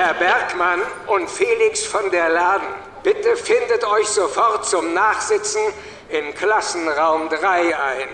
Herr Bergmann und Felix von der Laden, bitte findet euch sofort zum Nachsitzen in Klassenraum 3 ein.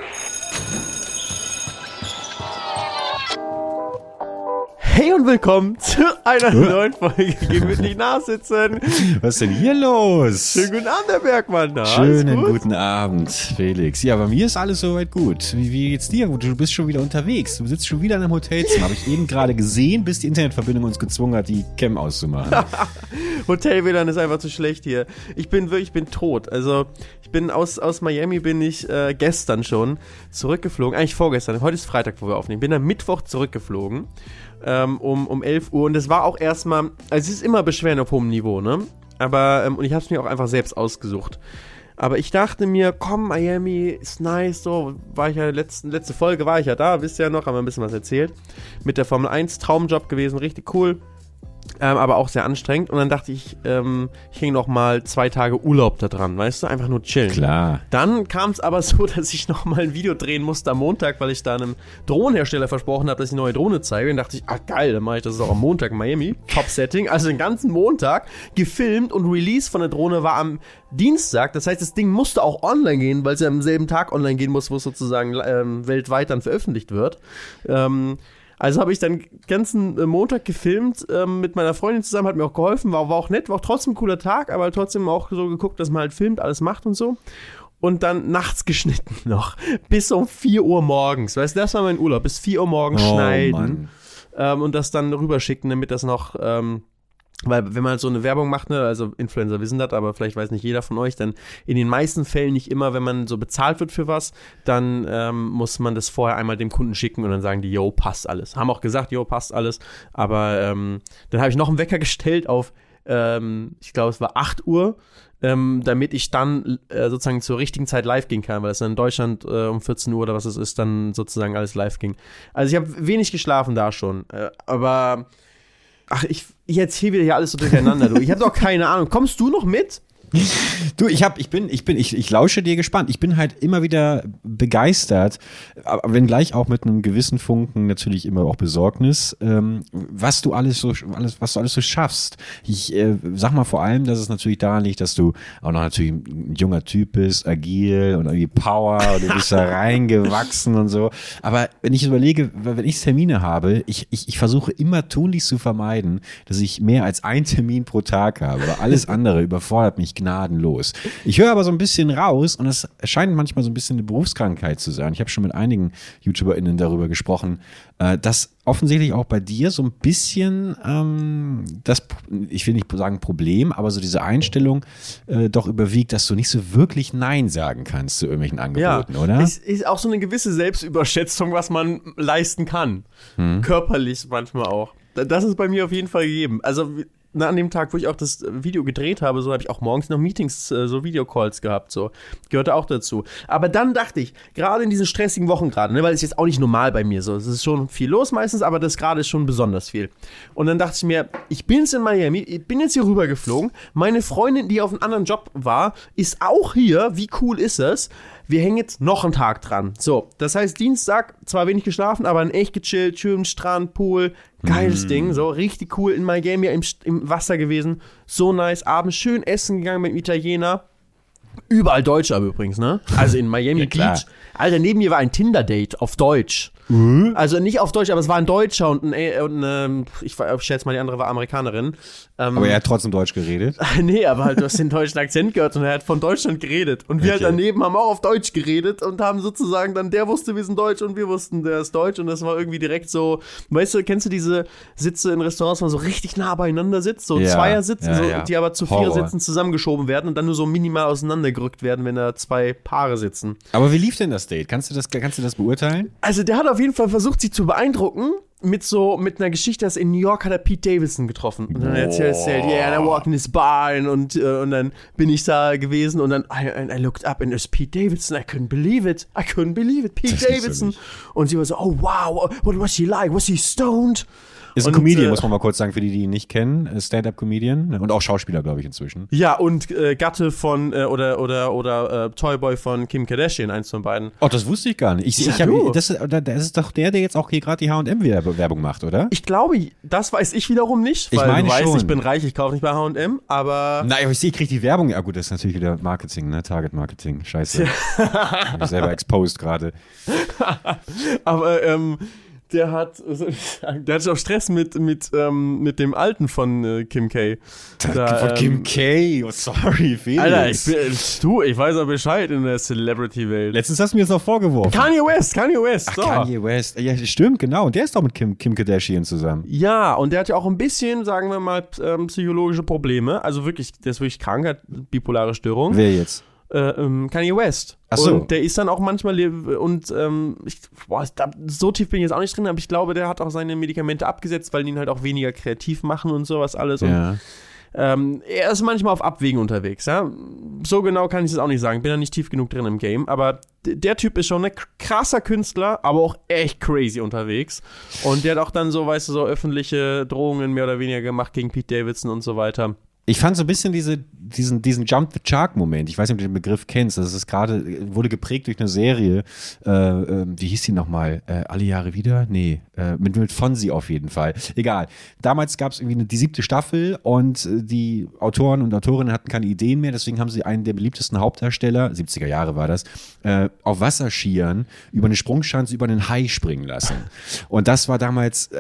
Hey und willkommen zu einer neuen Folge Gemütlich nachsitzen. Was ist denn hier los? Schönen guten Abend, Herr Bergmann. Na, Schönen guten Abend, Felix. Ja, bei mir ist alles soweit gut. Wie, wie geht's dir? Du bist schon wieder unterwegs. Du sitzt schon wieder in einem Hotelzimmer. Habe ich eben gerade gesehen, bis die Internetverbindung uns gezwungen hat, die Cam auszumachen. Hotel WLAN ist einfach zu schlecht hier. Ich bin wirklich, ich bin tot. Also ich bin aus, aus Miami bin ich äh, gestern schon zurückgeflogen. Eigentlich vorgestern. Heute ist Freitag, wo wir aufnehmen. Bin am Mittwoch zurückgeflogen ähm, um, um 11 Uhr. Und es war auch erstmal, also es ist immer Beschweren auf hohem Niveau, ne? Aber, ähm, und ich habe es mir auch einfach selbst ausgesucht. Aber ich dachte mir, komm, Miami ist nice, so war ich ja letzten, letzte Folge war ich ja da, wisst ihr ja noch, haben wir ein bisschen was erzählt. Mit der Formel 1, Traumjob gewesen, richtig cool ähm, aber auch sehr anstrengend. Und dann dachte ich, ähm, ich hing noch mal zwei Tage Urlaub da dran, weißt du, einfach nur chillen. Klar. Dann kam es aber so, dass ich noch mal ein Video drehen musste am Montag, weil ich da einem Drohnenhersteller versprochen habe, dass ich eine neue Drohne zeige. Und dachte ich, ah geil, dann mache ich das auch am Montag in Miami. Top-Setting. Also den ganzen Montag gefilmt und Release von der Drohne war am Dienstag. Das heißt, das Ding musste auch online gehen, weil es ja am selben Tag online gehen muss, wo es sozusagen ähm, weltweit dann veröffentlicht wird. Ähm, also habe ich dann ganzen äh, Montag gefilmt ähm, mit meiner Freundin zusammen, hat mir auch geholfen, war, war auch nett, war auch trotzdem ein cooler Tag, aber trotzdem auch so geguckt, dass man halt filmt, alles macht und so. Und dann nachts geschnitten noch. Bis um 4 Uhr morgens. Weißt du, das war mein Urlaub. Bis 4 Uhr morgens oh, schneiden. Ähm, und das dann rüberschicken, damit das noch ähm, weil wenn man so eine Werbung macht, ne, also Influencer wissen das, aber vielleicht weiß nicht jeder von euch, dann in den meisten Fällen nicht immer, wenn man so bezahlt wird für was, dann ähm, muss man das vorher einmal dem Kunden schicken und dann sagen die, yo, passt alles. Haben auch gesagt, yo, passt alles. Aber ähm, dann habe ich noch einen Wecker gestellt auf, ähm, ich glaube, es war 8 Uhr, ähm, damit ich dann äh, sozusagen zur richtigen Zeit live gehen kann, weil es dann in Deutschland äh, um 14 Uhr oder was es ist, dann sozusagen alles live ging. Also ich habe wenig geschlafen da schon, äh, aber ach, ich ich erzähle wieder hier alles so durcheinander, du. Ich habe doch keine Ahnung. Kommst du noch mit? Du, ich hab, ich bin, ich bin, ich, ich lausche dir gespannt. Ich bin halt immer wieder begeistert, aber wenn gleich auch mit einem gewissen Funken natürlich immer auch Besorgnis, ähm, was du alles so, alles, was du alles so schaffst. Ich äh, sag mal vor allem, dass es natürlich daran liegt, dass du auch noch natürlich ein junger Typ bist, agil und irgendwie Power und du bist da reingewachsen und so. Aber wenn ich überlege, wenn ich Termine habe, ich, ich, ich versuche immer tunlichst zu vermeiden, dass ich mehr als ein Termin pro Tag habe. Aber alles andere überfordert mich gnadenlos. Ich höre aber so ein bisschen raus und es scheint manchmal so ein bisschen eine Berufskrankheit zu sein. Ich habe schon mit einigen YouTuberInnen darüber gesprochen, äh, dass offensichtlich auch bei dir so ein bisschen ähm, das, ich will nicht sagen Problem, aber so diese Einstellung äh, doch überwiegt, dass du nicht so wirklich Nein sagen kannst zu irgendwelchen Angeboten, ja, oder? Es ist auch so eine gewisse Selbstüberschätzung, was man leisten kann. Hm. Körperlich manchmal auch. Das ist bei mir auf jeden Fall gegeben. Also na, an dem Tag, wo ich auch das Video gedreht habe, so habe ich auch morgens noch Meetings, äh, so Videocalls gehabt, so. Gehörte auch dazu. Aber dann dachte ich, gerade in diesen stressigen Wochen gerade, ne, weil es jetzt auch nicht normal bei mir so, es ist schon viel los meistens, aber das gerade ist schon besonders viel. Und dann dachte ich mir, ich bin jetzt in Miami, ich bin jetzt hier rüber geflogen, meine Freundin, die auf einem anderen Job war, ist auch hier, wie cool ist es? Wir hängen jetzt noch einen Tag dran. So, das heißt, Dienstag, zwar wenig geschlafen, aber ein echt gechillt, schön Strand, Pool, geiles mm. Ding, so richtig cool in Miami im, im Wasser gewesen, so nice, abends schön essen gegangen mit dem Italiener. Überall Deutsch aber übrigens, ne? Also in Miami ja, Beach. Alter, neben mir war ein Tinder-Date auf Deutsch. Mhm. Also nicht auf Deutsch, aber es war ein Deutscher und, ein, und ähm, ich, ich schätze mal, die andere war Amerikanerin. Ähm, aber er hat trotzdem Deutsch geredet? nee, aber halt, du hast den deutschen Akzent gehört und er hat von Deutschland geredet. Und wir halt okay. halt daneben haben auch auf Deutsch geredet und haben sozusagen dann, der wusste, wir sind Deutsch und wir wussten, der ist Deutsch und das war irgendwie direkt so, weißt du, kennst du diese Sitze in Restaurants, wo man so richtig nah beieinander sitzt, so ja, Zweiersitze, ja, so, ja. die aber zu vier Sitzen zusammengeschoben werden und dann nur so minimal auseinandergerückt werden, wenn da zwei Paare sitzen. Aber wie lief denn das Date? Kannst du das, kannst du das beurteilen? Also der hat auf jeden Fall versucht, sie zu beeindrucken mit so, mit einer Geschichte, dass in New York hat er Pete Davidson getroffen. Und dann erzählt er, yeah, and I walked in his barn und, äh, und dann bin ich da gewesen und dann, I, I looked up and there's Pete Davidson. I couldn't believe it. I couldn't believe it. Pete Davidson. Und sie war so, oh wow, what was he like? Was he stoned? Ist ein und, Comedian, äh, muss man mal kurz sagen, für die, die ihn nicht kennen. Stand-up-Comedian und auch Schauspieler, glaube ich, inzwischen. Ja, und äh, Gatte von äh, oder oder oder äh, Toyboy von Kim Kardashian, eins von beiden. Oh, das wusste ich gar nicht. Ich, ja, ich hab, das, das ist doch der, der jetzt auch hier gerade die H&M-Werbung Werbung macht, oder? Ich glaube, das weiß ich wiederum nicht, Ich weil meine du weißt, schon. ich bin reich, ich kaufe nicht bei H&M, aber Nein, aber ich sehe, ich kriege die Werbung. Ja gut, das ist natürlich wieder Marketing, ne? Target-Marketing. Scheiße. Ich bin selber exposed gerade. aber ähm, der hat der hat auch Stress mit mit ähm, mit dem Alten von äh, Kim K. Da, Von Kim ähm, K. Oh, sorry, Felix. Alter, ich bin, du, ich weiß auch Bescheid in der Celebrity-Welt. Letztens hast du mir jetzt noch vorgeworfen. Kanye West, Kanye West. Ach, so. Kanye West. Ja, stimmt, genau. Und der ist doch mit Kim, Kim Kardashian zusammen. Ja, und der hat ja auch ein bisschen, sagen wir mal, ähm, psychologische Probleme. Also wirklich, der ist wirklich krank, hat bipolare Störung. Wer jetzt? Äh, ähm, Kanye West. Ach so. Und der ist dann auch manchmal, und ähm, ich, boah, da, so tief bin ich jetzt auch nicht drin, aber ich glaube, der hat auch seine Medikamente abgesetzt, weil die ihn halt auch weniger kreativ machen und sowas alles. Und Ja. ähm, er ist manchmal auf Abwägen unterwegs, ja. So genau kann ich es auch nicht sagen, bin da nicht tief genug drin im Game, aber der Typ ist schon ein krasser Künstler, aber auch echt crazy unterwegs. Und der hat auch dann so, weißt du, so öffentliche Drohungen mehr oder weniger gemacht gegen Pete Davidson und so weiter. Ich fand so ein bisschen diese, diesen, diesen Jump the Shark-Moment. Ich weiß nicht, ob du den Begriff kennst. Das ist gerade, wurde geprägt durch eine Serie. Äh, äh, wie hieß die nochmal? Äh, alle Jahre wieder? Nee, äh, mit, mit Fonsi auf jeden Fall. Egal. Damals gab es irgendwie eine, die siebte Staffel und äh, die Autoren und Autorinnen hatten keine Ideen mehr. Deswegen haben sie einen der beliebtesten Hauptdarsteller, 70er Jahre war das, äh, auf Wasserschieren über eine Sprungschanze über einen Hai springen lassen. Und das war damals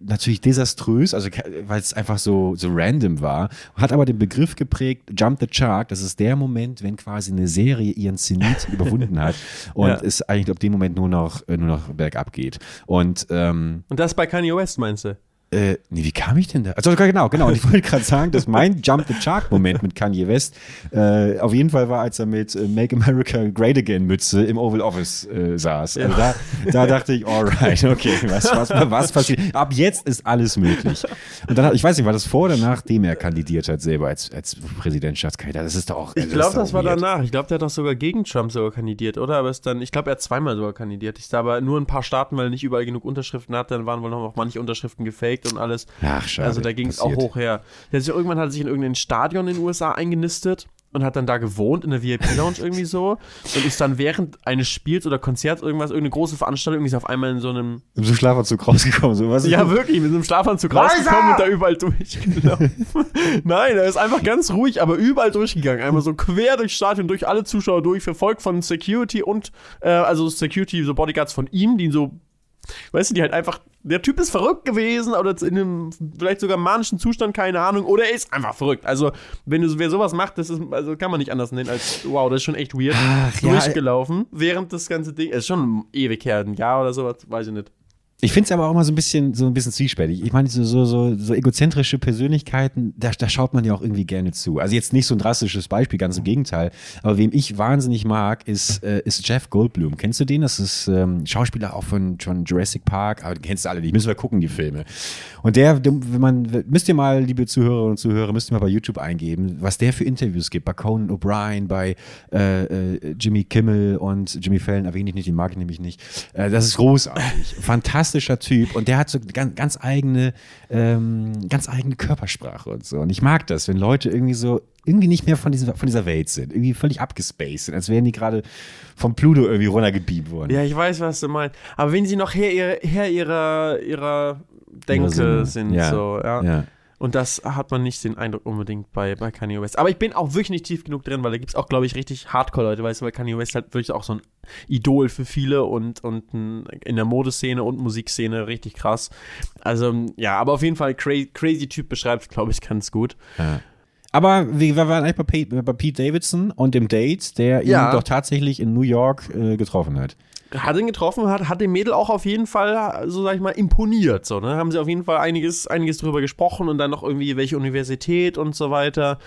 natürlich desaströs, also weil es einfach so, so random war, hat aber den Begriff geprägt, Jump the Shark, das ist der Moment, wenn quasi eine Serie ihren Zenit überwunden hat und Ja. es eigentlich ab dem Moment nur noch, äh, nur noch bergab geht. Und ähm, Und das bei Kanye West, meinst du? Äh, nee, wie kam ich denn da? Also genau, genau. Und ich wollte gerade sagen, dass mein Jump the Shark Moment mit Kanye West äh, auf jeden Fall war, als er mit äh, Make America Great Again Mütze im Oval Office äh, saß. Also da, da dachte ich, alright, okay, was, was, was passiert? Ab jetzt ist alles möglich. Und dann, ich weiß nicht, war das vor oder nachdem er kandidiert hat selber als, als Präsidentschaftskandidat? Das ist doch auch. Ich glaube, das war danach. Ich glaube, der hat doch sogar gegen Trump sogar kandidiert, oder? Aber ist dann, ich glaube, er hat zweimal sogar kandidiert. Ich sah aber nur ein paar Staaten, weil er nicht überall genug Unterschriften hat. Dann waren wohl noch manche Unterschriften gefaked und alles. Ach, schade. Also da ging es auch hoch her. Sich, irgendwann hat er sich in irgendein Stadion in den USA eingenistet und hat dann da gewohnt, in der VIP-Lounge irgendwie so. Und ist dann während eines Spiels oder Konzerts irgendwas, irgendeine große Veranstaltung, irgendwie ist auf einmal in so einem Im so Schlafanzug rausgekommen. So, was ja, wirklich, mit so einem Schlafanzug rausgekommen und da überall durchgelaufen. Nein, er ist einfach ganz ruhig, aber überall durchgegangen. Einmal so quer durchs Stadion, durch alle Zuschauer durch, verfolgt von Security und, äh, also Security, so Bodyguards von ihm, die ihn so, weißt du, die halt einfach, der Typ ist verrückt gewesen oder in einem vielleicht sogar manischen Zustand, keine Ahnung, oder er ist einfach verrückt. Also, wenn du, wer sowas macht, das ist, also kann man nicht anders nennen als, wow, das ist schon echt weird. Ach, ja, durchgelaufen, während das ganze Ding, ist schon ewig her, ein Jahr oder sowas, weiß ich nicht. Ich finde es aber auch immer so ein bisschen, so ein bisschen zwiespältig. Ich meine, so, so, so, so egozentrische Persönlichkeiten, da, da schaut man ja auch irgendwie gerne zu. Also jetzt nicht so ein drastisches Beispiel, ganz im Gegenteil. Aber wem ich wahnsinnig mag, ist, äh, ist Jeff Goldblum. Kennst du den? Das ist ähm, Schauspieler auch von, von Jurassic Park, aber den kennst du alle nicht. Müssen wir gucken, die Filme. Und der, wenn man, müsst ihr mal, liebe Zuhörerinnen und Zuhörer, müsst ihr mal bei YouTube eingeben, was der für Interviews gibt. Bei Conan O'Brien, bei äh, äh, Jimmy Kimmel und Jimmy Fallon erwähne ich nicht, den mag ich nämlich nicht. Äh, das ist großartig. Fantastischer Typ. Und der hat so ganz, ganz eigene, ähm, ganz eigene Körpersprache und so. Und ich mag das, wenn Leute irgendwie so irgendwie nicht mehr von, dieser von dieser Welt sind. Irgendwie völlig abgespaced sind, als wären die gerade vom Pluto irgendwie runtergebeamt worden. Ja, ich weiß, was du meinst. Aber wenn sie noch Herr ihrer, Herr ihrer, ihrer Denke sind, Ja, so, ja. ja. Und das hat man nicht den Eindruck unbedingt bei, bei Kanye West. Aber ich bin auch wirklich nicht tief genug drin, weil da gibt es auch, glaube ich, richtig Hardcore-Leute, weißt du, weil Kanye West halt wirklich auch so ein Idol für viele und, und in der Modeszene und Musikszene richtig krass. Also, ja, aber auf jeden Fall crazy, crazy Typ beschreibt, glaube ich, ganz gut. Aber wir waren eigentlich bei Pete, bei Pete Davidson und dem Date, der Ja. ihn doch tatsächlich in New York äh, getroffen hat. Hat ihn getroffen, hat, hat dem Mädel auch auf jeden Fall, so sag ich mal, imponiert. So, ne? Haben sie auf jeden Fall einiges, einiges drüber gesprochen und dann noch irgendwie welche Universität und so weiter.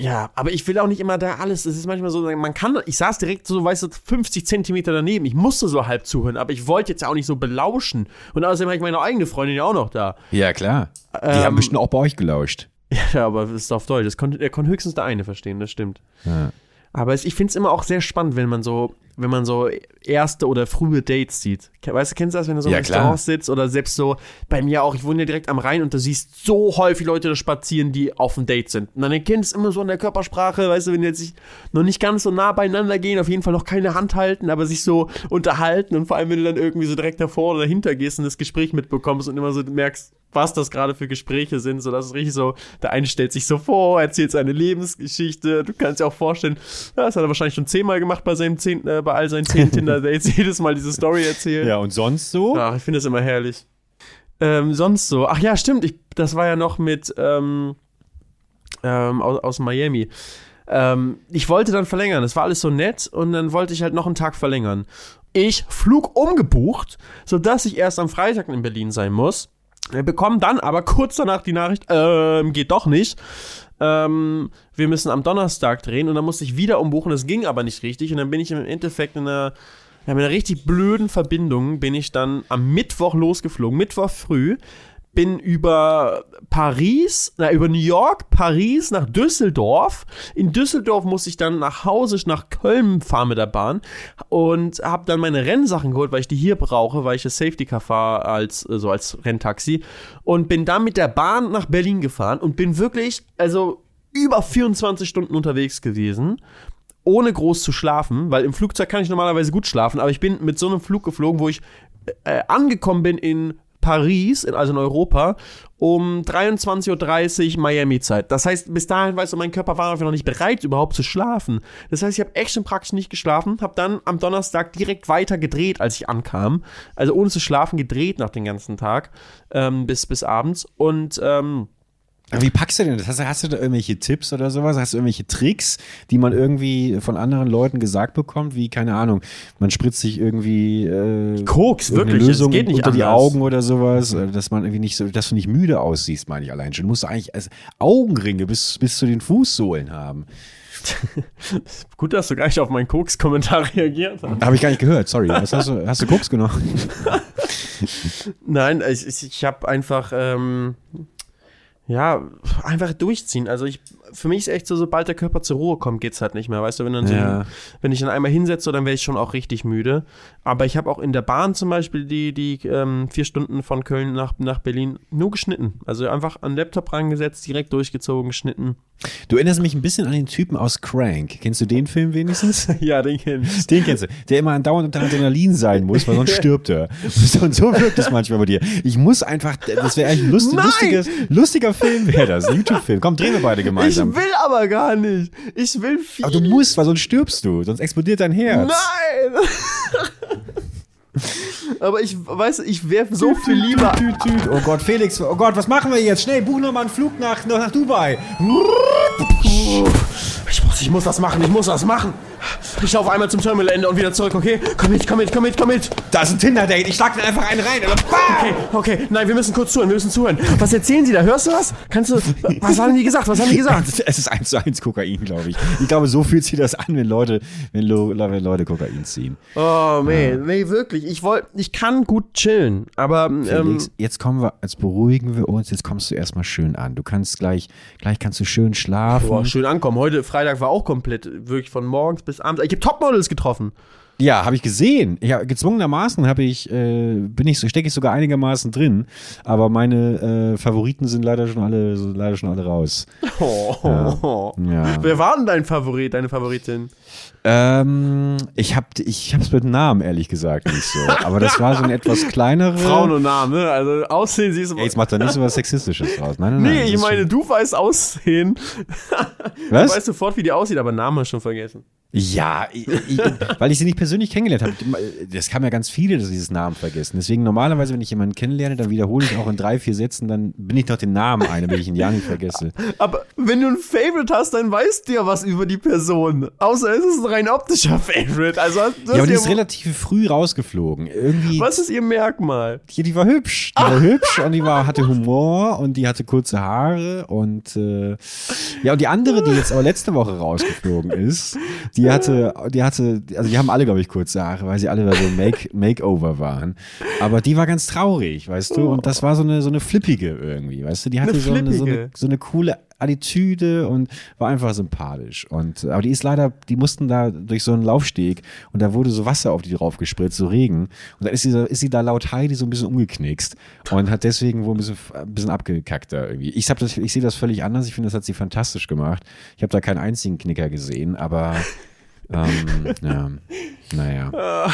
Ja, aber ich will auch nicht immer da alles. Es ist manchmal so, man kann, ich saß direkt so, weißt du, 50 Zentimeter daneben. Ich musste so halb zuhören, aber ich wollte jetzt ja auch nicht so belauschen. Und außerdem habe ich meine eigene Freundin ja auch noch da. Ja, klar. Die Ähm, haben bestimmt auch bei euch gelauscht. Ja, aber es ist auf Deutsch. Das konnte, er konnte höchstens der eine verstehen, das stimmt. Ja. Aber es, ich finde es immer auch sehr spannend, wenn man so, wenn man so erste oder frühe Dates sieht. Weißt du, kennst du das, wenn du so Ja, im klar. Restaurant sitzt oder selbst so bei mir auch, ich wohne ja direkt am Rhein und du siehst so häufig Leute da spazieren, die auf dem Date sind. Und dann erkennst du immer so an der Körpersprache, weißt du, wenn die jetzt sich noch nicht ganz so nah beieinander gehen, auf jeden Fall noch keine Hand halten, aber sich so unterhalten und vor allem, wenn du dann irgendwie so direkt davor oder dahinter gehst und das Gespräch mitbekommst und immer so merkst, was das gerade für Gespräche sind, so dass es richtig so, der eine stellt sich so vor, erzählt seine Lebensgeschichte, du kannst dir auch vorstellen, das hat er wahrscheinlich schon zehnmal gemacht bei seinem zehn, äh, bei all seinen zehn Tinder-Dates, jedes Mal diese Story erzählt. Ja, und sonst so? Ach, ich finde das immer herrlich. Ähm, sonst so. Ach ja, stimmt. Ich, das war ja noch mit ähm, ähm, aus, aus Miami. Ähm, ich wollte dann verlängern. Das war alles so nett und dann wollte ich halt noch einen Tag verlängern. Ich Flug umgebucht, sodass ich erst am Freitag in Berlin sein muss. Wir bekommen dann aber kurz danach die Nachricht, ähm, geht doch nicht. Ähm, wir müssen am Donnerstag drehen und dann musste ich wieder umbuchen. Das ging aber nicht richtig. Und dann bin ich im Endeffekt in einer ja, mit einer richtig blöden Verbindung bin ich dann am Mittwoch losgeflogen, Mittwoch früh, bin über Paris, na, über New York, Paris nach Düsseldorf. In Düsseldorf musste ich dann nach Hause, nach Köln fahren mit der Bahn und habe dann meine Rennsachen geholt, weil ich die hier brauche, weil ich das Safety Car fahre als, äh, so als Renntaxi und bin dann mit der Bahn nach Berlin gefahren und bin wirklich, also über 24 Stunden unterwegs gewesen ohne groß zu schlafen, weil im Flugzeug kann ich normalerweise gut schlafen, aber ich bin mit so einem Flug geflogen, wo ich äh, angekommen bin in Paris, also in Europa, um 23.30 Uhr Miami-Zeit. Das heißt, bis dahin, weißt du, mein Körper war noch nicht bereit, überhaupt zu schlafen. Das heißt, ich habe echt schon praktisch nicht geschlafen, habe dann am Donnerstag direkt weiter gedreht, als ich ankam. Also ohne zu schlafen gedreht nach dem ganzen Tag ähm, bis, bis abends. Und ähm, Aber Wie packst du denn das? Hast, du- hast du da irgendwelche Tipps oder sowas? Hast du irgendwelche Tricks, die man irgendwie von anderen Leuten gesagt bekommt? Wie, keine Ahnung, man spritzt sich irgendwie äh, Koks, wirklich, Lösung geht nicht unter die anders. Augen oder sowas, äh, dass man irgendwie nicht so, dass du nicht müde aussiehst, meine ich allein schon. Du musst eigentlich als Augenringe bis, bis zu den Fußsohlen haben. gut, dass du gar nicht auf meinen Koks-Kommentar reagiert hast. Habe ich gar nicht gehört, sorry. Was hast du, hast du Koks genommen? Nein, ich, ich, ich habe einfach, ähm, ja, einfach durchziehen. Also ich, für mich ist echt so, sobald der Körper zur Ruhe kommt, geht's halt nicht mehr. Weißt du, wenn, dann so, Ja. wenn ich dann einmal hinsetze, dann wäre ich schon auch richtig müde. Aber ich habe auch in der Bahn zum Beispiel die, die ähm, vier Stunden von Köln nach, nach Berlin nur geschnitten. Also einfach an den Laptop rangesetzt, direkt durchgezogen, geschnitten. Du erinnerst mich ein bisschen an den Typen aus Crank. Kennst du den Film wenigstens? ja, den kenn ich. Den kennst du. Der immer andauernd unter Adrenalin sein muss, weil sonst stirbt er. Und so wirkt es manchmal bei dir. Ich muss einfach, das wäre eigentlich ein lust, lustiges, lustiger Film wäre das. Ein YouTube-Film. Komm, drehen wir beide Ich gemeinsam. will aber gar nicht. Ich will viel. Aber du musst, weil sonst stirbst du. Sonst explodiert dein Herz. Nein! aber ich weiß, ich wäre so viel lieber. Oh Gott, Felix, oh Gott, was machen wir jetzt? Schnell, buch noch mal einen Flug nach, nach Dubai. Ich muss, ich muss das machen, ich muss das machen. Ich laufe einmal zum Terminalende und wieder zurück, okay? Komm mit, komm mit, komm mit, komm mit. Da ist ein Tinder-Date. Ich schlag dir einfach einen rein. Oder bam! Okay, okay, nein, wir müssen kurz zuhören, wir müssen zuhören. Was erzählen Sie da? Hörst du was? Kannst du. Was haben die gesagt? Was haben die gesagt? Es ist eins zu eins Kokain, glaube ich. Ich glaube, so fühlt sich das an, wenn Leute, wenn, wenn Leute Kokain ziehen. Oh, nee, nee, wirklich. Ich wollte, ich kann gut chillen, aber ähm, Felix, jetzt kommen wir, jetzt beruhigen wir uns, jetzt kommst du erstmal schön an. Du kannst gleich, gleich kannst du schön schlafen. boah, schön ankommen. Heute Freitag war auch komplett, wirklich von morgens bis abends. Ich habe Topmodels getroffen. Ja, habe ich gesehen. Ja, gezwungenermaßen habe ich, äh, bin ich stecke ich sogar einigermaßen drin, aber meine äh, Favoriten sind leider schon alle, leider schon alle raus. Oh. Ja. Wer war denn dein Favorit, deine Favoritin? Ähm, ich habe, ich hab's mit Namen ehrlich gesagt nicht so, aber das war so eine etwas kleinere. Frauen und Namen, ne? Also Aussehen siehst du. Ey, jetzt macht da nicht so was Sexistisches raus. Nein, nein, nein. nee, ich meine, du weißt Aussehen. schon- Du was? weißt sofort, wie die aussieht, aber Namen hast du schon vergessen. Ja, ich, ich, weil ich sie nicht persönlich kennengelernt habe. Das haben ja ganz viele, dass sie dieses Namen vergessen. Deswegen normalerweise, wenn ich jemanden kennenlerne, dann wiederhole ich auch in drei, vier Sätzen, dann bin ich noch den Namen ein, damit ich ihn ja nicht vergesse. Aber wenn du ein Favorite hast, dann weißt du ja was über die Person. Außer es ist ein rein optischer Favorite. Also, Ja, aber die ist relativ früh rausgeflogen. Irgendwie, was ist ihr Merkmal? die, die war hübsch. Die war hübsch und die war, hatte Humor und die hatte kurze Haare und äh, ja, und die andere, die jetzt aber letzte Woche rausgeflogen ist, die hatte, die hatte, also die haben alle, glaube ich, kurze Haare, weil sie alle da so Make, Makeover waren. Aber die war ganz traurig, weißt du? Und das war so eine, so eine flippige irgendwie, weißt du? Die hatte Eine so eine, so, eine, so eine coole Attitüde und war einfach sympathisch. Und, aber die ist leider, die mussten da durch so einen Laufsteg und da wurde so Wasser auf die drauf gespritzt, so Regen. Und dann ist sie, ist sie da laut Heidi so ein bisschen umgeknickst und hat deswegen wohl ein bisschen, ein bisschen abgekackt da irgendwie. Ich, hab das, ich sehe das völlig anders. Ich finde, das hat sie fantastisch gemacht. Ich habe da keinen einzigen Knicker gesehen, aber ähm, ja, naja.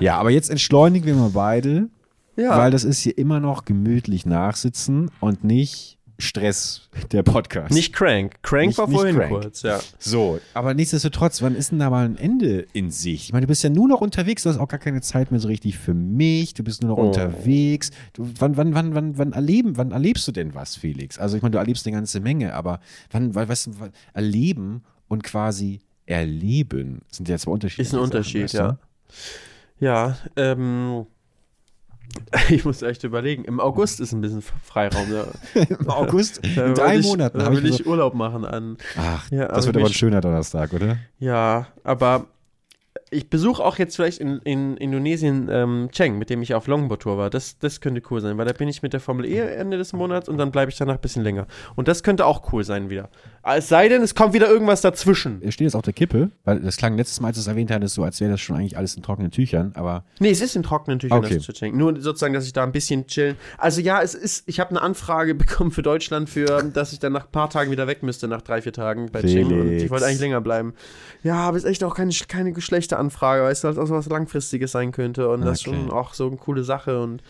Ja, aber jetzt entschleunigen wir mal beide, Ja. weil das ist hier immer noch gemütlich nachsitzen und nicht Stress der Podcast. Nicht Crank. Crank Nicht- war vorhin Crank. kurz, ja. So, aber nichtsdestotrotz, wann ist denn da mal ein Ende in Sicht? Ich meine, du bist ja nur noch unterwegs, du hast auch gar keine Zeit mehr so richtig für mich, du bist nur noch Oh. unterwegs. Du, wann, wann, wann, wann, wann, erleben, wann erlebst du denn was, Felix? Also ich meine, du erlebst eine ganze Menge, aber wann, wann, was, wann erleben und quasi erleben sind ja zwei unterschiedliche Ist ein Sachen, Unterschied, weißt du? ja. Ja, ähm. Ich muss echt überlegen. Im August ist ein bisschen Freiraum. Da, Im August, in drei ich, Monaten Da habe will ich, ich Urlaub machen an. Ach, Ja, das wird aber ein schöner Donnerstag, oder? Ja, aber ich besuche auch jetzt vielleicht in, in Indonesien ähm, Cheng, mit dem ich auf Longboard-Tour war. Das, das könnte cool sein, weil da bin ich mit der Formel E Ende des Monats und dann bleibe ich danach ein bisschen länger. Und das könnte auch cool sein wieder. Es sei denn, es kommt wieder irgendwas dazwischen. Er steht jetzt auf der Kippe, weil das klang letztes Mal, als du es erwähnt hattest, so, als wäre das schon eigentlich alles in trockenen Tüchern, aber Nee, es ist in trockenen Tüchern, Okay. das zu schenken. Nur sozusagen, dass ich da ein bisschen chillen. Also ja, es ist, ich habe eine Anfrage bekommen für Deutschland, für, dass ich dann nach ein paar Tagen wieder weg müsste, nach drei, vier Tagen bei Cheng. Und Felix. ich wollte eigentlich länger bleiben. Ja, aber es ist echt auch keine, keine schlechte Anfrage, weil es halt auch was Langfristiges sein könnte. Und das ist Okay. schon auch so eine coole Sache. Und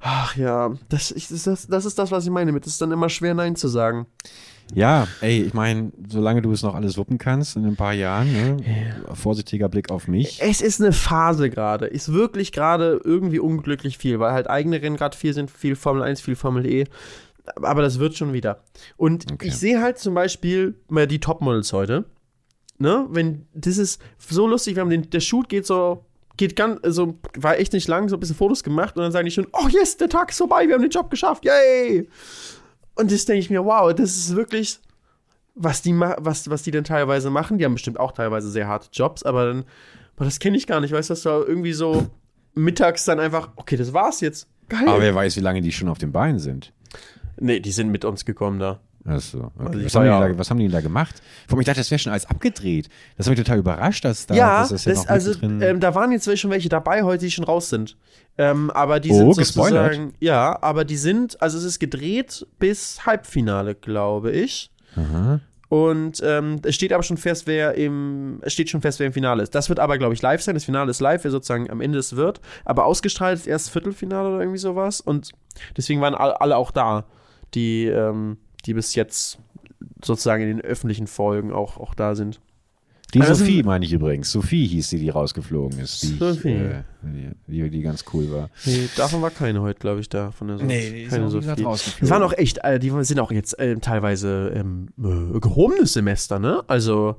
ach ja, das, ich, das, das ist das, was ich meine mit. Es ist dann immer schwer, Nein zu sagen. Ja, ey, ich meine, solange du es noch alles wuppen kannst in ein paar Jahren, ne? vorsichtiger Blick auf mich. Es ist eine Phase gerade. Ist wirklich gerade irgendwie unglücklich viel, weil halt eigene Rennen gerade viel sind, viel Formel 1, viel Formel E. Aber das wird schon wieder. Und Okay. ich sehe halt zum Beispiel mal die Topmodels heute. Ne? Wenn, das ist so lustig, wir haben den, der Shoot geht so, geht ganz, also war echt nicht lang, so ein bisschen Fotos gemacht und dann sagen die schon, oh yes, der Tag ist vorbei, wir haben den Job geschafft, yay! Und das denke ich mir, wow, das ist wirklich, was die, was, was die denn teilweise machen. Die haben bestimmt auch teilweise sehr harte Jobs, aber dann, aber das kenne ich gar nicht, weißt du, dass du irgendwie so mittags dann einfach, okay, das war's jetzt. Geil. Aber wer weiß, wie lange die schon auf den Beinen sind. nee, die sind mit uns gekommen da. Achso, okay. Also was, haben die ja- da, was haben die denn da gemacht? Vor allem, ich dachte, das wäre schon alles abgedreht. Das hat mich total überrascht, dass da ja, dass das, das ja noch also ähm, da waren jetzt schon welche dabei heute, die schon raus sind. Ähm, aber die Oh, sind gespoilert. sozusagen, ja, aber die sind, also es ist gedreht bis Halbfinale, glaube ich. Und ähm, es steht aber schon fest, wer im, es steht schon fest, wer im Finale ist. Das wird aber, glaube ich, live sein. Das Finale ist live, wer sozusagen am Ende es wird. Aber ausgestrahlt ist erst Viertelfinale oder irgendwie sowas. Und deswegen waren all, alle auch da, die, ähm, die bis jetzt sozusagen in den öffentlichen Folgen auch, auch da sind. Die Also- Sophie meine ich übrigens. Sophie hieß die, die rausgeflogen ist. Die, Sophie. Ich, äh, die, die, die ganz cool war. Nee, davon war keine heute, glaube ich, da. Von der Sophie. Nee, die ist keine Sophie. rausgeflogen. Es waren auch echt, äh, die sind auch jetzt äh, teilweise ähm, äh, gehobenes Semester, ne? Also,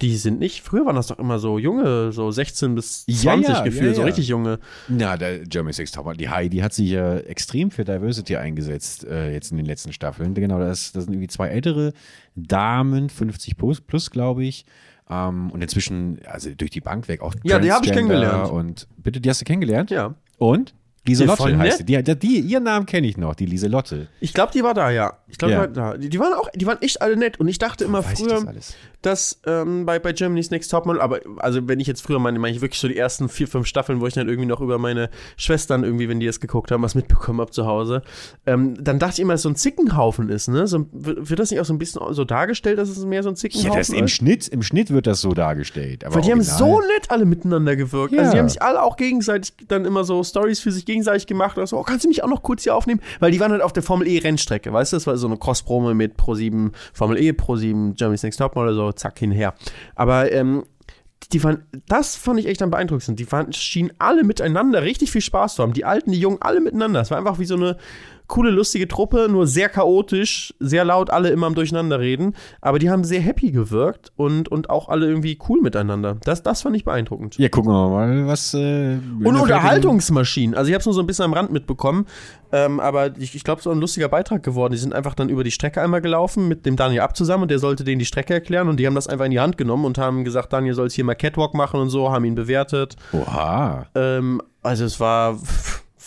die sind nicht, früher waren das doch immer so junge, so 16 bis Ja, 20 ja, gefühlt, ja, so ja. richtig junge. Ja, der German Six Topper, die Heidi hat sich ja extrem für Diversity eingesetzt, äh, jetzt in den letzten Staffeln. Genau, das, das sind irgendwie zwei ältere Damen, 50 plus, plus glaube ich. Ähm, und inzwischen, also durch die Bank weg, auch Ja, die hab ich kennengelernt. Und bitte, die hast du kennengelernt? Ja. Und? Ja, Lieselotte voll heißt sie. nett. Die, die, die, ihren Namen kenne ich noch, die Lieselotte. Ich glaube, die war da, ja. Ich glaube, Ja. die war da. Die, die waren auch, die waren echt alle nett. Und ich dachte immer Weiß früher, das dass ähm, bei, bei Germany's Next Topmodel, aber also wenn ich jetzt früher meine, meine ich wirklich so die ersten vier, fünf Staffeln, wo ich dann irgendwie noch über meine Schwestern irgendwie, wenn die das geguckt haben, was mitbekommen habe zu Hause, ähm, dann dachte ich immer, dass so ein Zickenhaufen ist, ne? So, wird das nicht auch so ein bisschen so dargestellt, dass es mehr so ein Ja, Zickenhaufen das im ist? Schnitt, im Schnitt wird das so dargestellt. Aber Weil die haben original- so nett alle miteinander gewirkt. Ja. Also die haben sich alle auch gegenseitig dann immer so Stories für sich gegenseitig gemacht. Oder so, oh, kannst du mich auch noch kurz hier aufnehmen? Weil die waren halt auf der Formel E Rennstrecke, weißt du? Das war so eine Cross-Promo mit Pro7, Formel E, Pro7, Germany's Next Topmodel, so zack hinher. Aber ähm, die waren, das fand ich echt am beeindruckendsten. Die waren, schienen alle miteinander richtig viel Spaß zu haben. Die Alten, die Jungen, alle miteinander. Es war einfach wie so eine coole, lustige Truppe, nur sehr chaotisch, sehr laut, alle immer am Durcheinanderreden. Aber die haben sehr happy gewirkt und, und auch alle irgendwie cool miteinander. Das, das fand ich beeindruckend. Ja, gucken wir mal, was. Äh, Und Unterhaltungsmaschinen. Also ich habe es nur so ein bisschen am Rand mitbekommen, ähm, aber ich, ich glaube, so ein lustiger Beitrag geworden. Die sind einfach dann über die Strecke einmal gelaufen mit dem Daniel Ab zusammen und der sollte denen die Strecke erklären und die haben das einfach in die Hand genommen und haben gesagt, Daniel soll jetzt hier mal Catwalk machen und so, haben ihn bewertet. Oha. Ähm, also es war,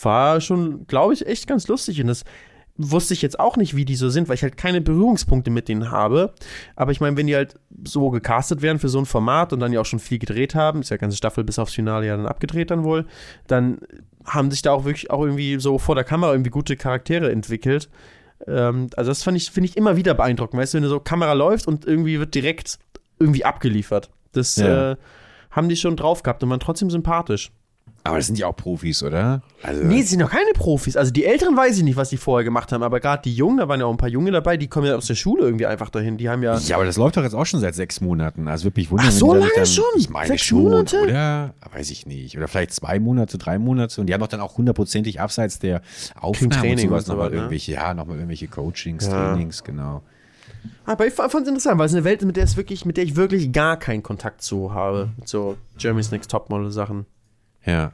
war schon, glaube ich, echt ganz lustig und das wusste ich jetzt auch nicht, wie die so sind, weil ich halt keine Berührungspunkte mit denen habe. Aber ich meine, wenn die halt so gecastet werden für so ein Format und dann ja auch schon viel gedreht haben, ist ja ganze Staffel bis aufs Finale ja dann abgedreht dann wohl, dann haben sich da auch wirklich auch irgendwie so vor der Kamera irgendwie gute Charaktere entwickelt. Ähm, also das fand ich, finde ich immer wieder beeindruckend, weißt du, wenn so Kamera läuft und irgendwie wird direkt irgendwie abgeliefert. Das Ja. äh, haben die schon drauf gehabt und waren trotzdem sympathisch. Aber das sind ja auch Profis, oder? Also, Nee, sie sind noch keine Profis. Also die Älteren weiß ich nicht, was die vorher gemacht haben, aber gerade die Jungen, da waren ja auch ein paar Junge dabei, die kommen ja aus der Schule irgendwie einfach dahin. Die haben ja. ja, aber das läuft doch jetzt auch schon seit sechs Monaten. Also wirklich wundern, Ach, so lange dann, schon? Ich meine Sechs schon, Monate? oder? Weiß ich nicht. Oder vielleicht zwei Monate, drei Monate. Und die haben doch dann auch hundertprozentig abseits der Aufnahmen und sowas nochmal ne? irgendwelche, ja, nochmal irgendwelche Coachings, Ja. Trainings, genau. Aber ich fand es interessant, weil es eine Welt ist, mit der es wirklich, mit der ich wirklich gar keinen Kontakt zu habe. Mit so Jeremy's Next Topmodel Sachen. Ja.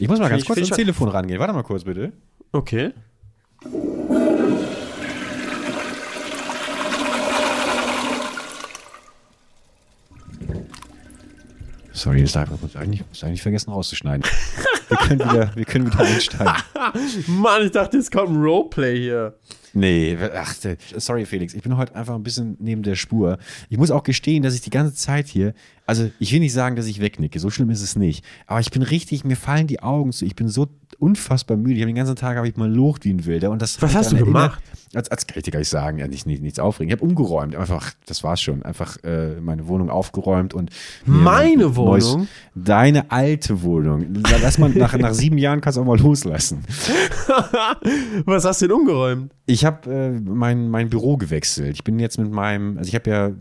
Ich muss mal ganz ich- kurz ans Telefon rangehen. Warte mal kurz, bitte. Okay. Sorry, das darf ich eigentlich, muss eigentlich vergessen rauszuschneiden. wir, können wieder, wir können wieder einsteigen. Mann, ich dachte, jetzt kommt ein Roleplay hier. Nee, ach, sorry Felix, ich bin heute einfach ein bisschen neben der Spur. Ich muss auch gestehen, dass ich die ganze Zeit hier, also ich will nicht sagen, dass ich wegnicke, so schlimm ist es nicht, aber ich bin richtig, mir fallen die Augen zu, ich bin so unfassbar müde, ich habe den ganzen Tag habe ich mal locht wie ein Wilder und das Was hast du daran erinnert- gemacht? Als, als kann ich dir gar nicht sagen, ja, nicht, nicht, nichts aufregen. Ich habe umgeräumt, einfach, das war's schon, einfach äh, meine Wohnung aufgeräumt und Meine ein Wohnung? deine alte Wohnung. Lass mal nach, nach sieben Jahren kannst du auch mal loslassen. Was hast du denn umgeräumt? Ich habe äh, mein, mein Büro gewechselt. Ich bin jetzt mit meinem, also ich habe ja äh,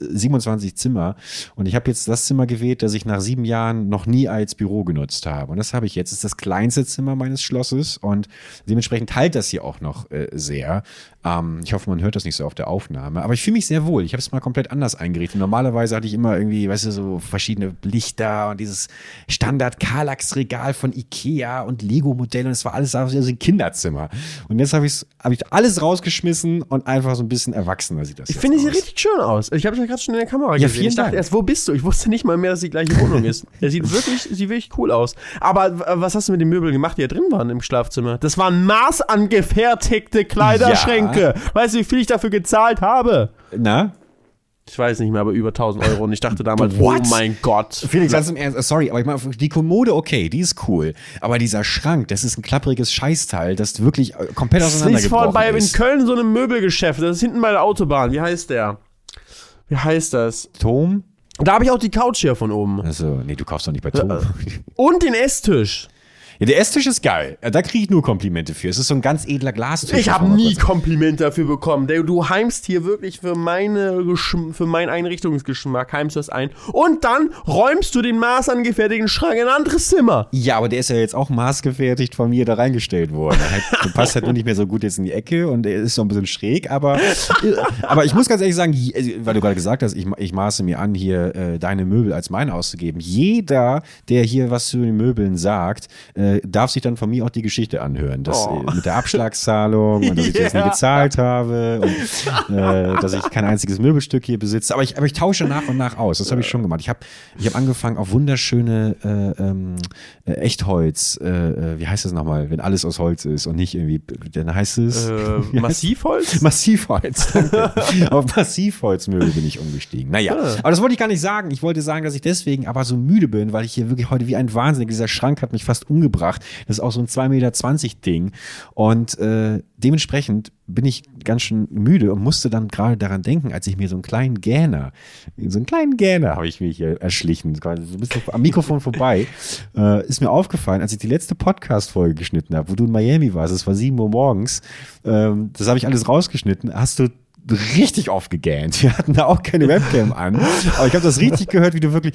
27 Zimmer und ich habe jetzt das Zimmer gewählt, das ich nach sieben Jahren noch nie als Büro genutzt habe. Und das habe ich jetzt. Das ist das kleinste Zimmer meines Schlosses und dementsprechend halt das hier auch noch äh, sehr. Ähm, ich hoffe, man hört das nicht so auf der Aufnahme. Aber ich fühle mich sehr wohl. Ich habe es mal komplett anders eingerichtet. Normalerweise hatte ich immer irgendwie, weißt du, so verschiedene Lichter und dieses Standard-Kallax-Regal von Ikea und Lego-Modelle und es war alles also ein Kinderzimmer. Und jetzt habe ich hab ich alles rausgeschmissen und einfach so ein bisschen erwachsener sieht das Ich finde, sie richtig schön aus. Ich habe es ja gerade schon in der Kamera Ja, gesehen. ich dachte Dank. erst, wo bist du? Ich wusste nicht mal mehr, dass die gleiche Wohnung ist. Er sieht wirklich, sieht wirklich cool aus. Aber was hast du mit den Möbeln gemacht, die da drin waren im Schlafzimmer? Das waren maßangefertigte Kleiderschränke. Weißt du, wie viel ich dafür gezahlt habe? Na? Ich weiß nicht mehr, aber über 1000 Euro. Und ich dachte damals, What? oh mein Gott. Felix, ganz im Ernst, äh, sorry, aber ich meine, die Kommode, okay, die ist cool. Aber dieser Schrank, das ist ein klappriges Scheißteil, das wirklich äh, komplett Das ist auseinandergebrochen von bei in ist. Köln so einem Möbelgeschäft. Das ist hinten bei der Autobahn. Wie heißt der? Wie heißt das? Tom? Da habe ich auch die Couch hier von oben. Also, nee, du kaufst doch nicht bei Tom. Und den Esstisch. Ja, der Esstisch ist geil. Da kriege ich nur Komplimente für. Es ist so ein ganz edler Glastisch. Ich habe nie Komplimente dafür bekommen. Du heimst hier wirklich für, meine für meinen Einrichtungsgeschmack, heimst du das ein. Und dann räumst du den maßangefertigten Schrank in ein anderes Zimmer. Ja, aber der ist ja jetzt auch maßgefertigt von mir da reingestellt worden. Der passt halt nur nicht mehr so gut jetzt in die Ecke und er ist so ein bisschen schräg, aber, aber ich muss ganz ehrlich sagen, also, weil du gerade gesagt hast, ich, ich maße mir an, hier äh, deine Möbel als meine auszugeben. Jeder, der hier was zu den Möbeln sagt, äh, darf sich dann von mir auch die Geschichte anhören. Das, Oh. äh, mit der Abschlagszahlung und dass ich das nie gezahlt habe und äh, dass ich kein einziges Möbelstück hier besitze. Aber ich, aber ich tausche nach und nach aus. Das habe ich schon gemacht. Ich habe ich hab angefangen auf wunderschöne äh, ähm, äh, Echtholz, äh, äh, wie heißt das nochmal, wenn alles aus Holz ist und nicht irgendwie, dann heißt es Äh, Massivholz? Massivholz. Auf Massivholzmöbel bin ich umgestiegen. Naja, aber das wollte ich gar nicht sagen. Ich wollte sagen, dass ich deswegen aber so müde bin, weil ich hier wirklich heute wie ein Wahnsinnig, dieser Schrank hat mich fast umgebracht. Das ist auch so ein 2,20 Meter Ding. Und äh, dementsprechend bin ich ganz schön müde und musste dann gerade daran denken, als ich mir so einen kleinen Gähner, so einen kleinen Gähner habe ich mir hier erschlichen, so ein bisschen am Mikrofon vorbei, äh, ist mir aufgefallen, als ich die letzte Podcast-Folge geschnitten habe, wo du in Miami warst, es war 7 Uhr morgens, ähm, das habe ich alles rausgeschnitten, hast du richtig aufgegähnt. Wir hatten da auch keine Webcam an. Aber ich habe das richtig gehört, wie du wirklich.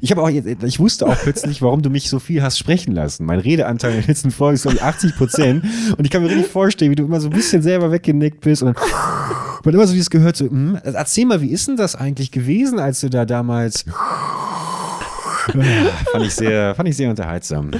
Ich habe auch jetzt, ich wusste auch plötzlich, warum du mich so viel hast sprechen lassen. Mein Redeanteil in der letzten Folge ist, glaube ich, 80 Prozent. Und ich kann mir richtig vorstellen, wie du immer so ein bisschen selber weggenickt bist und dann immer so dieses gehört, so, hm, erzähl mal, wie ist denn das eigentlich gewesen, als du da damals. fand ich sehr, fand ich sehr unterhaltsam.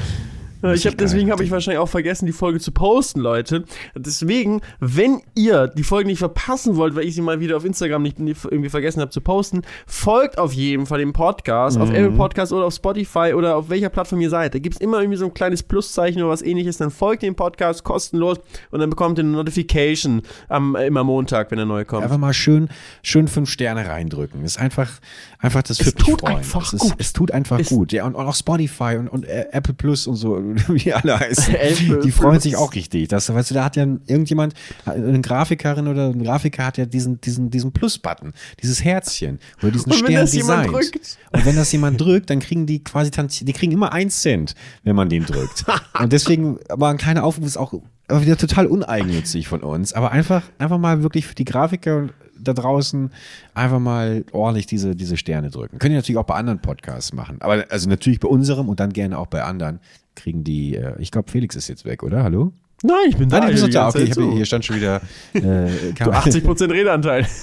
Ich hab, deswegen habe ich wahrscheinlich auch vergessen, die Folge zu posten, Leute. Deswegen, wenn ihr die Folge nicht verpassen wollt, weil ich sie mal wieder auf Instagram nicht, irgendwie vergessen habe zu posten, folgt auf jeden Fall dem Podcast, auf Apple Podcast oder auf Spotify oder auf welcher Plattform ihr seid. Da gibt's immer irgendwie so ein kleines Pluszeichen oder was ähnliches. Dann folgt dem Podcast kostenlos und dann bekommt ihr eine Notification am, immer Montag, wenn der neue kommt. Einfach mal schön, schön fünf Sterne reindrücken. Ist einfach, einfach das Es tut einfach es, ist, gut. es tut einfach Es- gut. Ja, und, und auch Spotify und, und äh, Apple Plus und so, wie alle heißen. Die freuen sich auch richtig. Das, weißt du, da hat ja irgendjemand, eine Grafikerin oder ein Grafiker hat ja diesen, diesen, diesen Plus-Button, dieses Herzchen oder diesen Und Stern designt. drückt? Und wenn das jemand drückt, dann kriegen die quasi, die kriegen immer ein Cent, wenn man den drückt. Und deswegen, aber ein kleiner Aufruf ist auch aber wieder total uneigennützig von uns. Aber einfach, einfach mal wirklich für die Grafiker da draußen einfach mal ordentlich diese, diese Sterne drücken. Können die natürlich auch bei anderen Podcasts machen. Aber also natürlich bei unserem und dann gerne auch bei anderen kriegen die, äh, ich glaube, Felix ist jetzt weg, oder? Hallo? Nein, ich bin da. Nein, du da. Okay, ich hab, hier stand schon wieder äh, Du 80% Redeanteil.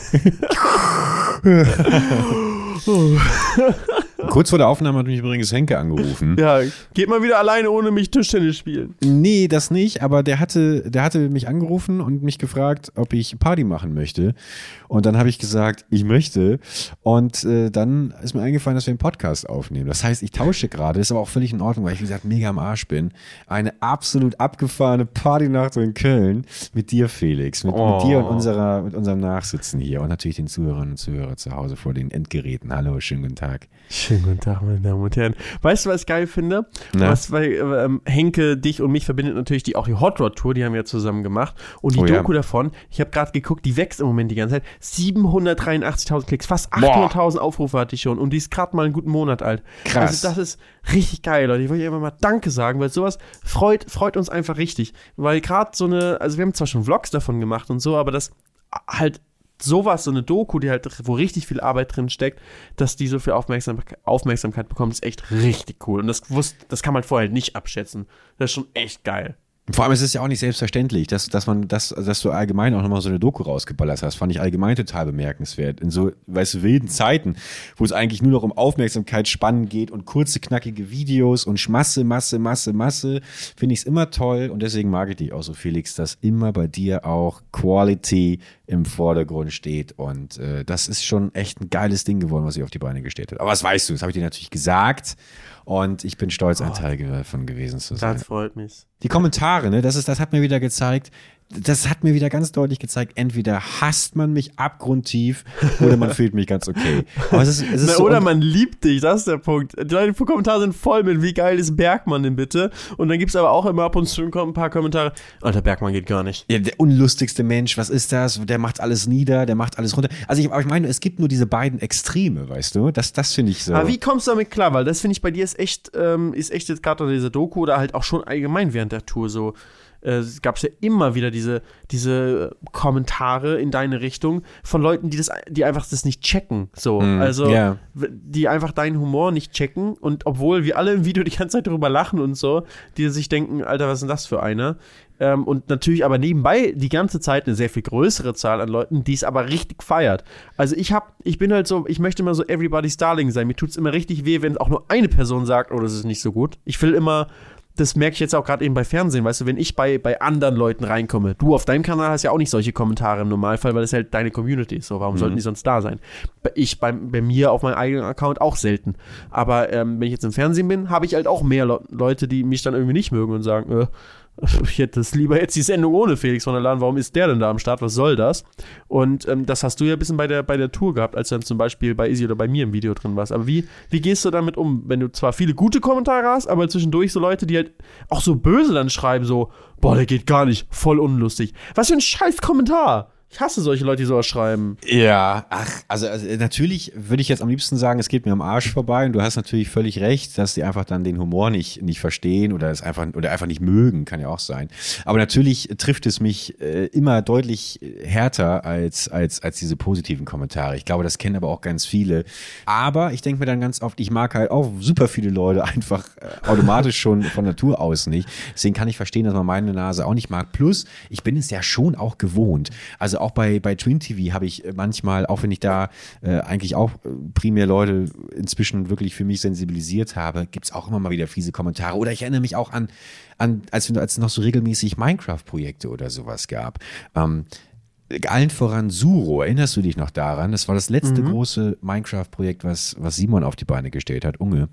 Kurz vor der Aufnahme hat mich übrigens Henke angerufen. Ja, geht mal wieder alleine ohne mich Tischtennis spielen. Nee, das nicht, aber der hatte, der hatte mich angerufen und mich gefragt, ob ich Party machen möchte. Und dann habe ich gesagt, ich möchte. Und äh, dann ist mir eingefallen, dass wir einen Podcast aufnehmen. Das heißt, ich tausche gerade, ist aber auch völlig in Ordnung, weil ich, wie gesagt, mega am Arsch bin. Eine absolut abgefahrene Partynacht in Köln mit dir, Felix. Mit, Oh. mit dir und unserer, mit unserem Nachsitzen hier und natürlich den Zuhörerinnen und Zuhörern zu Hause vor den Endgeräten. Hallo, schönen guten Tag. Schönen guten Tag, meine Damen und Herren. Weißt du, was ich geil finde? Na? Was, weil ähm, Henke, dich und mich verbindet natürlich die, auch die Hot Rod Tour, die haben wir zusammen gemacht. Und die Oh ja. Doku davon, ich habe gerade geguckt, die wächst im Moment die ganze Zeit. 783.000 Klicks, fast Boah. 800.000 Aufrufe hatte ich schon. Und die ist gerade mal einen guten Monat alt. Krass. Also das ist richtig geil, Leute. Ich wollte einfach mal Danke sagen, weil sowas freut, freut uns einfach richtig. Weil gerade so eine, also wir haben zwar schon Vlogs davon gemacht und so, aber das halt sowas, so eine Doku, die halt, wo richtig viel Arbeit drin steckt, dass die so viel Aufmerksamkeit, Aufmerksamkeit bekommt, ist echt richtig cool. Und das wusst, das kann man vorher nicht abschätzen. Das ist schon echt geil. Vor allem ist es ja auch nicht selbstverständlich, dass, dass man das, dass du allgemein auch nochmal so eine Doku rausgeballert hast, fand ich allgemein total bemerkenswert. In so, weißt du, wilden Zeiten, wo es eigentlich nur noch um Aufmerksamkeitsspannen geht und kurze, knackige Videos und Masse, Masse, Masse, Masse, finde ich es immer toll und deswegen mag ich dich auch so, Felix, dass immer bei dir auch Quality im Vordergrund steht und äh, das ist schon echt ein geiles Ding geworden, was ihr auf die Beine gestellt habt. Aber was weißt du, das habe ich dir natürlich gesagt und ich bin stolz, ein Teil davon gewesen zu sein. Das freut mich. Die Kommentare, ne, das ist, das hat mir wieder gezeigt, das hat mir wieder ganz deutlich gezeigt, entweder hasst man mich abgrundtief oder man fühlt mich ganz okay. Es ist, es Na, so oder man liebt dich, das ist der Punkt. Die Leute- die Kommentare sind voll mit, wie geil ist Bergmann denn bitte? Und dann gibt es aber auch immer ab und zu ein paar Kommentare, Alter, Bergmann geht gar nicht. ja, der unlustigste Mensch, was ist das? Der macht alles nieder, der macht alles runter. Also ich, aber ich meine, es gibt nur diese beiden Extreme, weißt du? Das, das finde ich so. Aber wie kommst du damit klar? Weil das finde ich bei dir ist echt, ähm, ist echt jetzt gerade diese Doku oder halt auch schon allgemein während der Tour so. Äh, Es gab ja immer wieder diese, diese Kommentare in deine Richtung von Leuten, die das, die einfach das nicht checken. So, also ja. w- die einfach deinen Humor nicht checken und obwohl wir alle im Video die ganze Zeit darüber lachen und so, die sich denken, Alter, was ist denn das für einer? Ähm, und natürlich aber nebenbei die ganze Zeit eine sehr viel größere Zahl an Leuten, die es aber richtig feiert. Also ich hab, ich bin halt so, ich möchte immer so Everybody's Darling sein. Mir tut es immer richtig weh, wenn auch nur eine Person sagt, oh, das ist nicht so gut. Ich will immer, das merke ich jetzt auch gerade eben bei Fernsehen, weißt du, wenn ich bei, bei anderen Leuten reinkomme, du auf deinem Kanal hast ja auch nicht solche Kommentare im Normalfall, weil es halt deine Community ist. So, warum sollten die sonst da sein? Bei- Ich bei, bei mir auf meinem eigenen Account auch selten. Aber ähm, wenn ich jetzt im Fernsehen bin, habe ich halt auch mehr Le Leute, die mich dann irgendwie nicht mögen und sagen, äh, ich hätte das lieber jetzt die Sendung ohne Felix von der Laden. Warum ist der denn da am Start? Was soll das? Und ähm, das hast du ja ein bisschen bei der, bei der Tour gehabt, als du dann zum Beispiel bei Izzy oder bei mir im Video drin warst. Aber wie, wie gehst du damit um, wenn du zwar viele gute Kommentare hast, aber zwischendurch so Leute, die halt auch so böse dann schreiben, so, boah, der geht gar nicht, voll unlustig. Was für ein scheiß Kommentar. Ich hasse solche Leute, die sowas schreiben. Ja, ach, also, also natürlich würde ich jetzt am liebsten sagen, es geht mir am Arsch vorbei und du hast natürlich völlig recht, dass die einfach dann den Humor nicht, nicht verstehen oder es einfach oder einfach nicht mögen, kann ja auch sein. Aber natürlich trifft es mich äh, immer deutlich härter als, als, als diese positiven Kommentare. Ich glaube, das kennen aber auch ganz viele. Aber ich denke mir dann ganz oft, ich mag halt auch super viele Leute einfach äh, automatisch schon von Natur aus nicht. Deswegen kann ich verstehen, dass man meine Nase auch nicht mag. Plus, ich bin es ja schon auch gewohnt. Also auch bei, bei Twin TV habe ich manchmal, auch wenn ich da äh, eigentlich auch äh, primär Leute inzwischen wirklich für mich sensibilisiert habe, gibt es auch immer mal wieder fiese Kommentare. Oder ich erinnere mich auch an, an als, als es noch so regelmäßig Minecraft-Projekte oder sowas gab. Ähm, allen voran Suro, erinnerst du dich noch daran? Das war das letzte mhm. große Minecraft-Projekt, was, was Simon auf die Beine gestellt hat, Unge.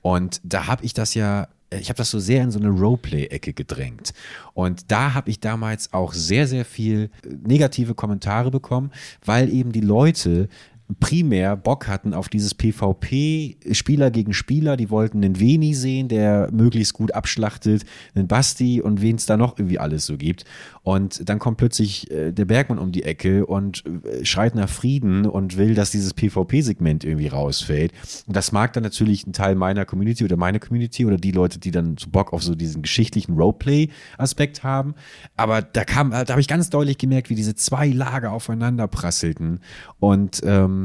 Und da habe ich das ja ich habe das so sehr in so eine Roleplay-Ecke gedrängt. Und da habe ich damals auch sehr, sehr viel negative Kommentare bekommen, weil eben die Leute primär Bock hatten auf dieses PvP Spieler gegen Spieler. Die wollten einen Veni sehen, der möglichst gut abschlachtet, einen Basti und wen es da noch irgendwie alles so gibt. Und dann kommt plötzlich äh, der Bergmann um die Ecke und äh, schreit nach Frieden und will, dass dieses PvP-Segment irgendwie rausfällt. Und das mag dann natürlich ein Teil meiner Community oder meine Community oder die Leute, die dann so Bock auf so diesen geschichtlichen Roleplay-Aspekt haben. Aber da kam, da habe ich ganz deutlich gemerkt, wie diese zwei Lager aufeinander prasselten. Und ähm,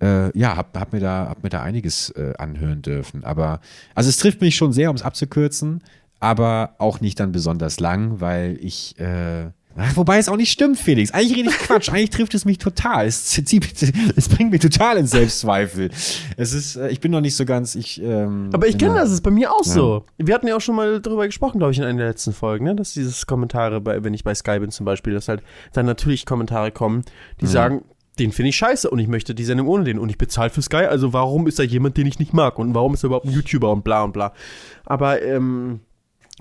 äh, ja, hab, hab, mir da, hab mir da einiges äh, anhören dürfen. Aber also es trifft mich schon sehr, um es abzukürzen aber auch nicht dann besonders lang, weil ich. Äh, Wobei es auch nicht stimmt, Felix. Eigentlich rede ich Quatsch. Eigentlich trifft es mich total. Es, es bringt mich total in Selbstzweifel. Es ist, äh, ich bin noch nicht so ganz. Ich, ähm, Aber ich kenne das, ist bei mir auch ja. so. Wir hatten ja auch schon mal darüber gesprochen, glaube ich, in einer der letzten Folgen, ne? dass dieses Kommentare, bei, wenn ich bei Sky bin zum Beispiel, dass halt dann natürlich Kommentare kommen, die mhm. sagen, den finde ich scheiße und ich möchte die Sendung ohne den und ich bezahle für Sky, also warum ist da jemand, den ich nicht mag und warum ist er überhaupt ein YouTuber und bla und bla. Aber ähm,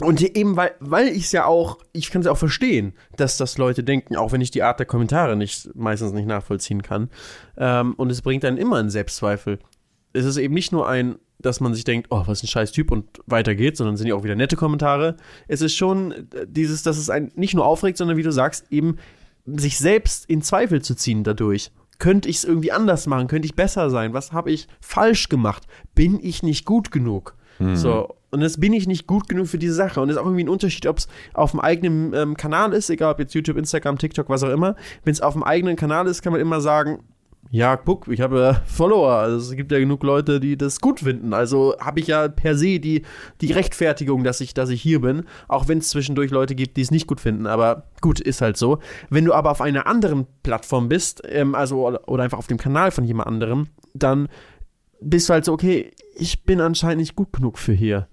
und eben, weil, weil ich es ja auch, ich kann es ja auch verstehen, dass das Leute denken, auch wenn ich die Art der Kommentare nicht, meistens nicht nachvollziehen kann. Ähm, und es bringt dann immer einen Selbstzweifel. Es ist eben nicht nur ein, dass man sich denkt, oh, was ein scheiß Typ und weiter geht's, sondern sind ja auch wieder nette Kommentare. Es ist schon dieses, dass es einen nicht nur aufregt, sondern wie du sagst, eben sich selbst in Zweifel zu ziehen dadurch. Könnte ich es irgendwie anders machen? Könnte ich besser sein? Was habe ich falsch gemacht? Bin ich nicht gut genug? Mhm. So, und das bin ich nicht gut genug für diese Sache. Und es ist auch irgendwie ein Unterschied, ob es auf dem eigenen ähm, Kanal ist, egal ob jetzt YouTube, Instagram, TikTok, was auch immer. Wenn es auf dem eigenen Kanal ist, kann man immer sagen, ja, guck, ich habe ja Follower. Also es gibt ja genug Leute, die das gut finden. Also habe ich ja per se die, die Rechtfertigung, dass ich, dass ich hier bin. Auch wenn es zwischendurch Leute gibt, die es nicht gut finden. Aber gut, ist halt so. Wenn du aber auf einer anderen Plattform bist, ähm, also oder einfach auf dem Kanal von jemand anderem, dann bist du halt so, okay, ich bin anscheinend nicht gut genug für hier.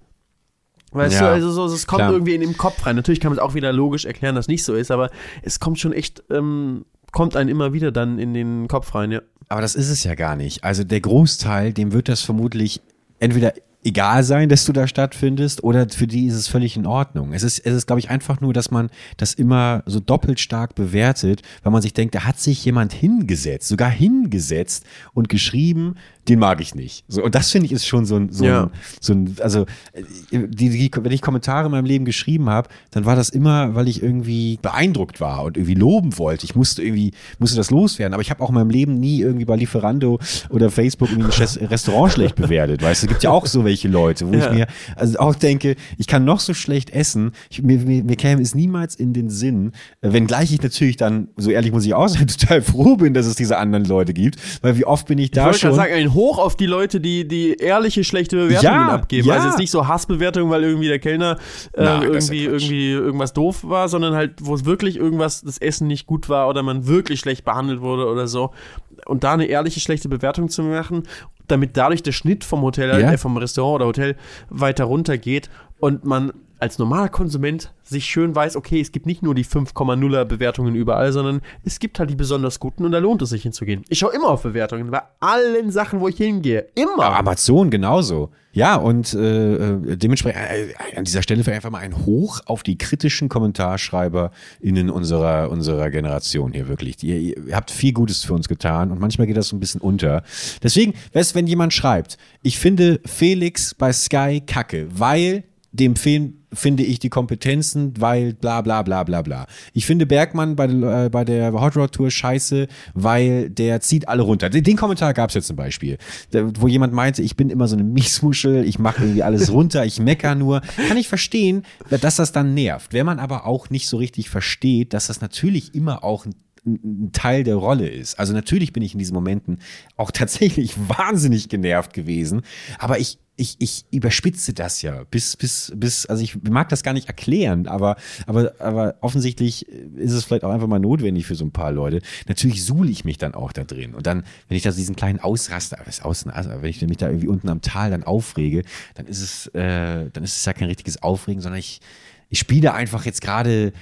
Weißt ja, du, also so, es kommt klar. irgendwie in den Kopf rein. Natürlich kann man es auch wieder logisch erklären, dass es nicht so ist, aber es kommt schon echt, ähm, kommt einen immer wieder dann in den Kopf rein, ja. Aber das ist es ja gar nicht. Also der Großteil, dem wird das vermutlich entweder egal sein, dass du da stattfindest, oder für die ist es völlig in Ordnung. Es ist, es ist, glaube ich, einfach nur, dass man das immer so doppelt stark bewertet, weil man sich denkt, da hat sich jemand hingesetzt, sogar hingesetzt und geschrieben, den mag ich nicht. So, und das finde ich ist schon so ein, so, ja. ein, so ein, also die, die, wenn ich Kommentare in meinem Leben geschrieben habe, dann war das immer, weil ich irgendwie beeindruckt war und irgendwie loben wollte. Ich musste irgendwie, musste das loswerden. Aber ich habe auch in meinem Leben nie irgendwie bei Lieferando oder Facebook irgendwie ein Restaurant schlecht bewertet. Weißt du, es gibt ja auch so welche Leute, wo ja. ich mir also auch denke, ich kann noch so schlecht essen. Ich, mir, mir, mir käme es niemals in den Sinn, wenngleich ich natürlich dann, so ehrlich muss ich auch sein, total froh bin, dass es diese anderen Leute gibt. Weil wie oft bin ich da ich schon. Sagen, hoch auf die Leute, die, die ehrliche schlechte Bewertungen ja, abgeben. Ja. Also jetzt nicht so Hassbewertungen, weil irgendwie der Kellner äh, Nein, irgendwie, irgendwie irgendwas doof war, sondern halt, wo es wirklich irgendwas, das Essen nicht gut war oder man wirklich schlecht behandelt wurde oder so. Und da eine ehrliche schlechte Bewertung zu machen, damit dadurch der Schnitt vom Hotel, ja. äh, vom Restaurant oder Hotel weiter runtergeht und man als normaler Konsument sich schön weiß, okay, es gibt nicht nur die 5,0er Bewertungen überall, sondern es gibt halt die besonders guten und da lohnt es sich hinzugehen. Ich schaue immer auf Bewertungen bei allen Sachen, wo ich hingehe. Immer. Ja, Amazon genauso. Ja, und äh, äh dementsprechend äh, an dieser Stelle einfach mal ein Hoch auf die kritischen KommentarschreiberInnen unserer, unserer Generation hier wirklich. Ihr, ihr habt viel Gutes für uns getan und manchmal geht das so ein bisschen unter. Deswegen, wenn jemand schreibt, ich finde Felix bei Sky kacke, weil dem fehlen, finde ich, die Kompetenzen, weil bla bla bla bla bla. Ich finde Bergmann bei, äh, bei der Hot Rod Tour scheiße, weil der zieht alle runter. Den, den Kommentar gab es jetzt zum Beispiel, der, wo jemand meinte, ich bin immer so eine Miesmuschel, ich mache irgendwie alles runter, ich mecker nur. Kann ich verstehen, dass das dann nervt. Wenn man aber auch nicht so richtig versteht, dass das natürlich immer auch ein ein Teil der Rolle ist. Also natürlich bin ich in diesen Momenten auch tatsächlich wahnsinnig genervt gewesen, aber ich ich, ich überspitze das ja bis, bis, bis, also ich mag das gar nicht erklären, aber, aber, aber offensichtlich ist es vielleicht auch einfach mal notwendig für so ein paar Leute. Natürlich suhle ich mich dann auch da drin. Und dann, wenn ich da diesen kleinen Ausraster, was außen, also wenn ich mich da irgendwie unten am Tal dann aufrege, dann ist es, äh, dann ist es ja kein richtiges Aufregen, sondern ich, ich spiele einfach jetzt gerade,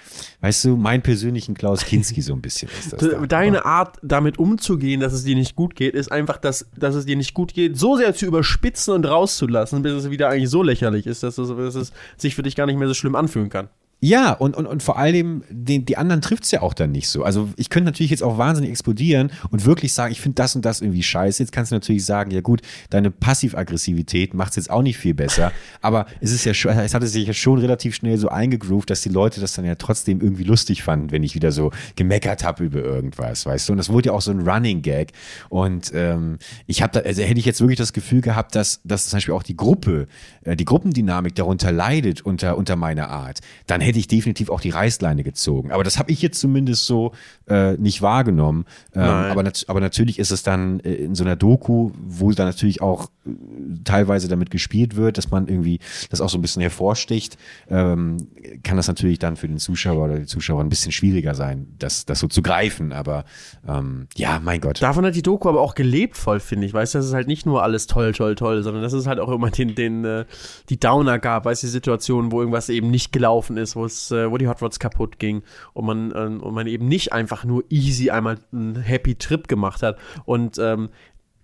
weißt du, meinen persönlichen Klaus Kinski so ein bisschen. Ist das da. Deine Art, damit umzugehen, dass es dir nicht gut geht, ist einfach, dass, dass es dir nicht gut geht, so sehr zu überspitzen und rauszulassen, bis es wieder eigentlich so lächerlich ist, dass es, dass es sich für dich gar nicht mehr so schlimm anfühlen kann. Ja, und, und, und vor allem, den, die anderen trifft es ja auch dann nicht so. Also ich könnte natürlich jetzt auch wahnsinnig explodieren und wirklich sagen, ich finde das und das irgendwie scheiße. Jetzt kannst du natürlich sagen, ja gut, deine Passivaggressivität macht es jetzt auch nicht viel besser. Aber es ist ja schon, es hatte sich ja schon relativ schnell so eingegroovt, dass die Leute das dann ja trotzdem irgendwie lustig fanden, wenn ich wieder so gemeckert habe über irgendwas, weißt du. Und das wurde ja auch so ein Running Gag. Und ähm, ich habe da, also hätte ich jetzt wirklich das Gefühl gehabt, dass, dass zum Beispiel auch die Gruppe, äh, die Gruppendynamik darunter leidet unter, unter meiner Art, dann hätte ich definitiv auch die Reißleine gezogen. Aber das habe ich jetzt zumindest so äh, nicht wahrgenommen. Ähm, aber, nat aber natürlich ist es dann äh, in so einer Doku, wo dann natürlich auch äh, teilweise damit gespielt wird, dass man irgendwie das auch so ein bisschen hervorsticht, ähm, kann das natürlich dann für den Zuschauer oder die Zuschauer ein bisschen schwieriger sein, das, das so zu greifen. Aber ähm, ja, mein Gott. Davon hat die Doku aber auch gelebt voll, finde ich. Weißt du, das ist halt nicht nur alles toll, toll, toll, sondern das ist halt auch immer den, den, äh, die Downer gab, weißt du, die Situationen, wo irgendwas eben nicht gelaufen ist, wo es, äh, wo die Hot Rods kaputt ging und man, äh, und man eben nicht einfach nur easy einmal einen Happy Trip gemacht hat. Und ähm,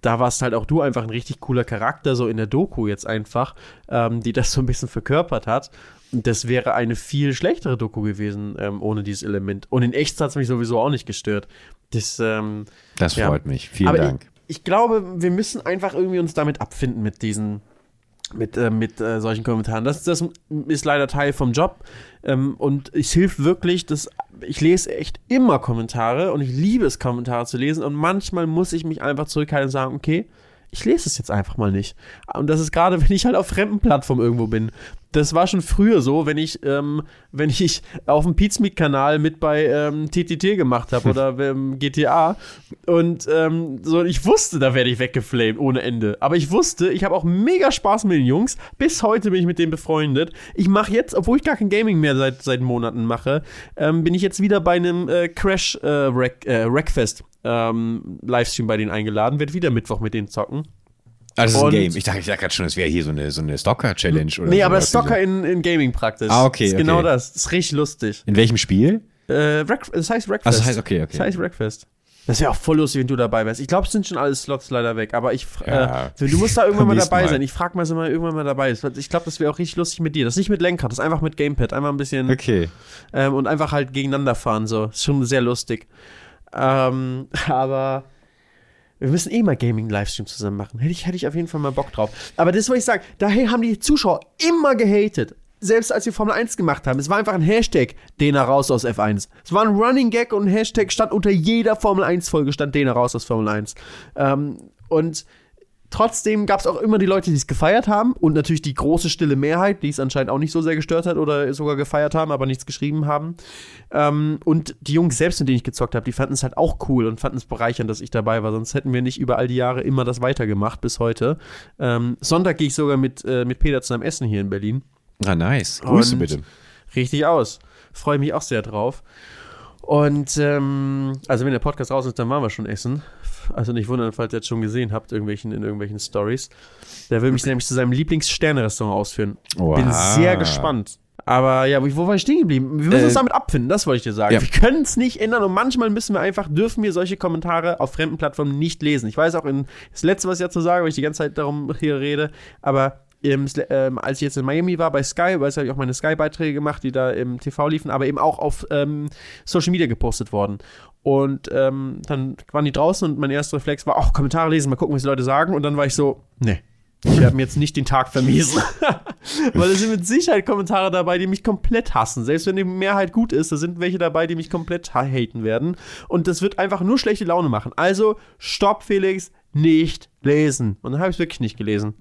da warst halt auch du einfach ein richtig cooler Charakter, so in der Doku jetzt einfach, ähm, die das so ein bisschen verkörpert hat. Und das wäre eine viel schlechtere Doku gewesen ähm, ohne dieses Element. Und in echt hat es mich sowieso auch nicht gestört. Das, ähm, das ja. freut mich. Vielen Aber Dank. Ich, ich glaube, wir müssen einfach irgendwie uns damit abfinden mit diesen mit, äh, mit äh, solchen Kommentaren. Das, das ist leider Teil vom Job. Ähm, und es hilft wirklich, dass ich lese echt immer Kommentare und ich liebe es, Kommentare zu lesen. Und manchmal muss ich mich einfach zurückhalten und sagen, okay, ich lese es jetzt einfach mal nicht. Und das ist gerade, wenn ich halt auf fremden Plattformen irgendwo bin. Das war schon früher so, wenn ich, ähm, wenn ich auf dem Pizmeet-Kanal mit bei ähm, TTT gemacht habe oder ähm, GTA und so, ich wusste, da werde ich weggeflamed ohne Ende. Aber ich wusste, ich habe auch mega Spaß mit den Jungs. Bis heute bin ich mit denen befreundet. Ich mache jetzt, obwohl ich gar kein Gaming mehr seit, seit Monaten mache, ähm, bin ich jetzt wieder bei einem äh, Crash äh, äh, Rackfest ähm, Livestream bei denen eingeladen, wird wieder Mittwoch mit denen zocken. Ah, das ist ein Game. Ich dachte, ich dachte gerade schon, das wäre hier so eine, so eine Stalker-Challenge oder Nee, so. aber Stalker diese- in, in Gaming praktisch. Ah, okay, Das ist genau okay. das. Das ist richtig lustig. In welchem Spiel? Äh, das heißt Rackfest. Also das heißt, okay, okay. Das heißt Rackfest. Das wäre auch voll lustig, wenn du dabei wärst. Ich glaube, es sind schon alle Slots leider weg, aber ich, Ja. äh, du musst da irgendwann mal dabei Mal. sein. Ich frage mal, so mal irgendwann mal dabei ist. Ich glaube, das wäre auch richtig lustig mit dir. Das ist nicht mit Lenkrad, das ist einfach mit Gamepad. Einfach ein bisschen Okay. ähm, und einfach halt gegeneinander fahren. So. Ist schon sehr lustig. Ähm, aber wir müssen eh mal Gaming-Livestream zusammen machen. Hätte ich, hätte ich auf jeden Fall mal Bock drauf. Aber das wollte ich sagen. Daher haben die Zuschauer immer gehatet. Selbst als wir Formel 1 gemacht haben. Es war einfach ein Hashtag, Dena raus aus F1. Es war ein Running Gag und ein Hashtag stand unter jeder Formel 1-Folge, stand Dena raus aus Formel 1. Ähm, und trotzdem gab es auch immer die Leute, die es gefeiert haben und natürlich die große stille Mehrheit, die es anscheinend auch nicht so sehr gestört hat oder sogar gefeiert haben, aber nichts geschrieben haben. Ähm, und die Jungs selbst, mit denen ich gezockt habe, die fanden es halt auch cool und fanden es bereichernd, dass ich dabei war. Sonst hätten wir nicht über all die Jahre immer das weitergemacht bis heute. Ähm, Sonntag gehe ich sogar mit, äh, mit Peter zusammen essen hier in Berlin. Ah, nice. Grüße Und- bitte. Richtig aus. Freue mich auch sehr drauf. Und ähm, also wenn der Podcast raus ist, dann waren wir schon essen. Also nicht wundern, falls ihr jetzt schon gesehen habt, irgendwelchen, in irgendwelchen Stories. Der will mich nämlich zu seinem Lieblings-Sterne-Restaurant ausführen. Oha. Bin sehr gespannt. Aber ja, wo wo war ich stehen geblieben? Wir müssen Äh, uns damit abfinden, das wollte ich dir sagen. ja. Wir können es nicht ändern und manchmal müssen wir einfach, dürfen wir solche Kommentare auf fremden Plattformen nicht lesen. Ich weiß auch, in, das Letzte, was ich dazu sage, weil ich die ganze Zeit darum hier rede, aber le- ähm, als ich jetzt in Miami war bei Sky, weil habe ich auch meine Sky-Beiträge gemacht, die da im TV liefen, aber eben auch auf ähm, Social Media gepostet worden. Und ähm, dann waren die draußen und mein erster Reflex war, auch Kommentare lesen, mal gucken, was die Leute sagen. Und dann war ich so, nee, ich werde mir jetzt nicht den Tag vermiesen. Weil es sind mit Sicherheit Kommentare dabei, die mich komplett hassen. Selbst wenn die Mehrheit gut ist, da sind welche dabei, die mich komplett ha- haten werden. Und das wird einfach nur schlechte Laune machen. Also, stopp, Felix, nicht lesen. Und dann habe ich es wirklich nicht gelesen.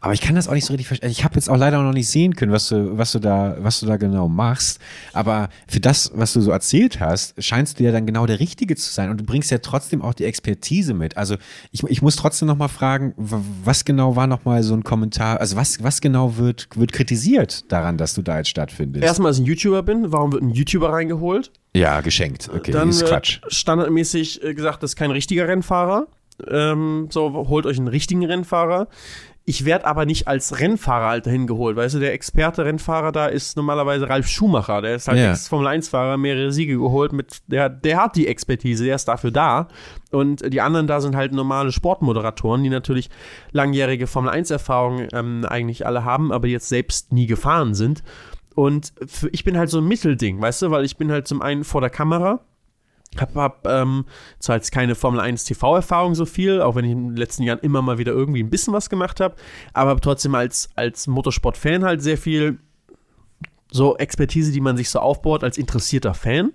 Aber ich kann das auch nicht so richtig verstehen. Ich habe jetzt auch leider noch nicht sehen können, was du, was du da, was du da genau machst. Aber für das, was du so erzählt hast, scheinst du ja dann genau der Richtige zu sein. Und du bringst ja trotzdem auch die Expertise mit. Also ich, ich muss trotzdem noch mal fragen, was genau war noch mal so ein Kommentar? Also was, was genau wird, wird kritisiert daran, dass du da jetzt stattfindest? Erstmal, dass ich ein YouTuber bin. Warum wird ein YouTuber reingeholt? Ja, geschenkt. Okay, Dann ist wird Quatsch. standardmäßig äh, gesagt, das ist kein richtiger Rennfahrer. Ähm, so, holt euch einen richtigen Rennfahrer. Ich werde aber nicht als Rennfahrer halt dahin geholt. Weißt du, der Experte-Rennfahrer da ist normalerweise Ralf Schumacher. Der ist halt Ja. Ex-Formel-1-Fahrer, mehrere Siege geholt. Mit, der, der hat die Expertise, der ist dafür da. Und die anderen da sind halt normale Sportmoderatoren, die natürlich langjährige Formel-1-Erfahrung ähm, eigentlich alle haben, aber jetzt selbst nie gefahren sind. Und für, ich bin halt so ein Mittelding, weißt du, weil ich bin halt zum einen vor der Kamera, hab, hab ähm, zwar jetzt keine Formel 1 TV-Erfahrung so viel, auch wenn ich in den letzten Jahren immer mal wieder irgendwie ein bisschen was gemacht habe, aber hab trotzdem als, als Motorsport-Fan halt sehr viel so Expertise, die man sich so aufbaut als interessierter Fan.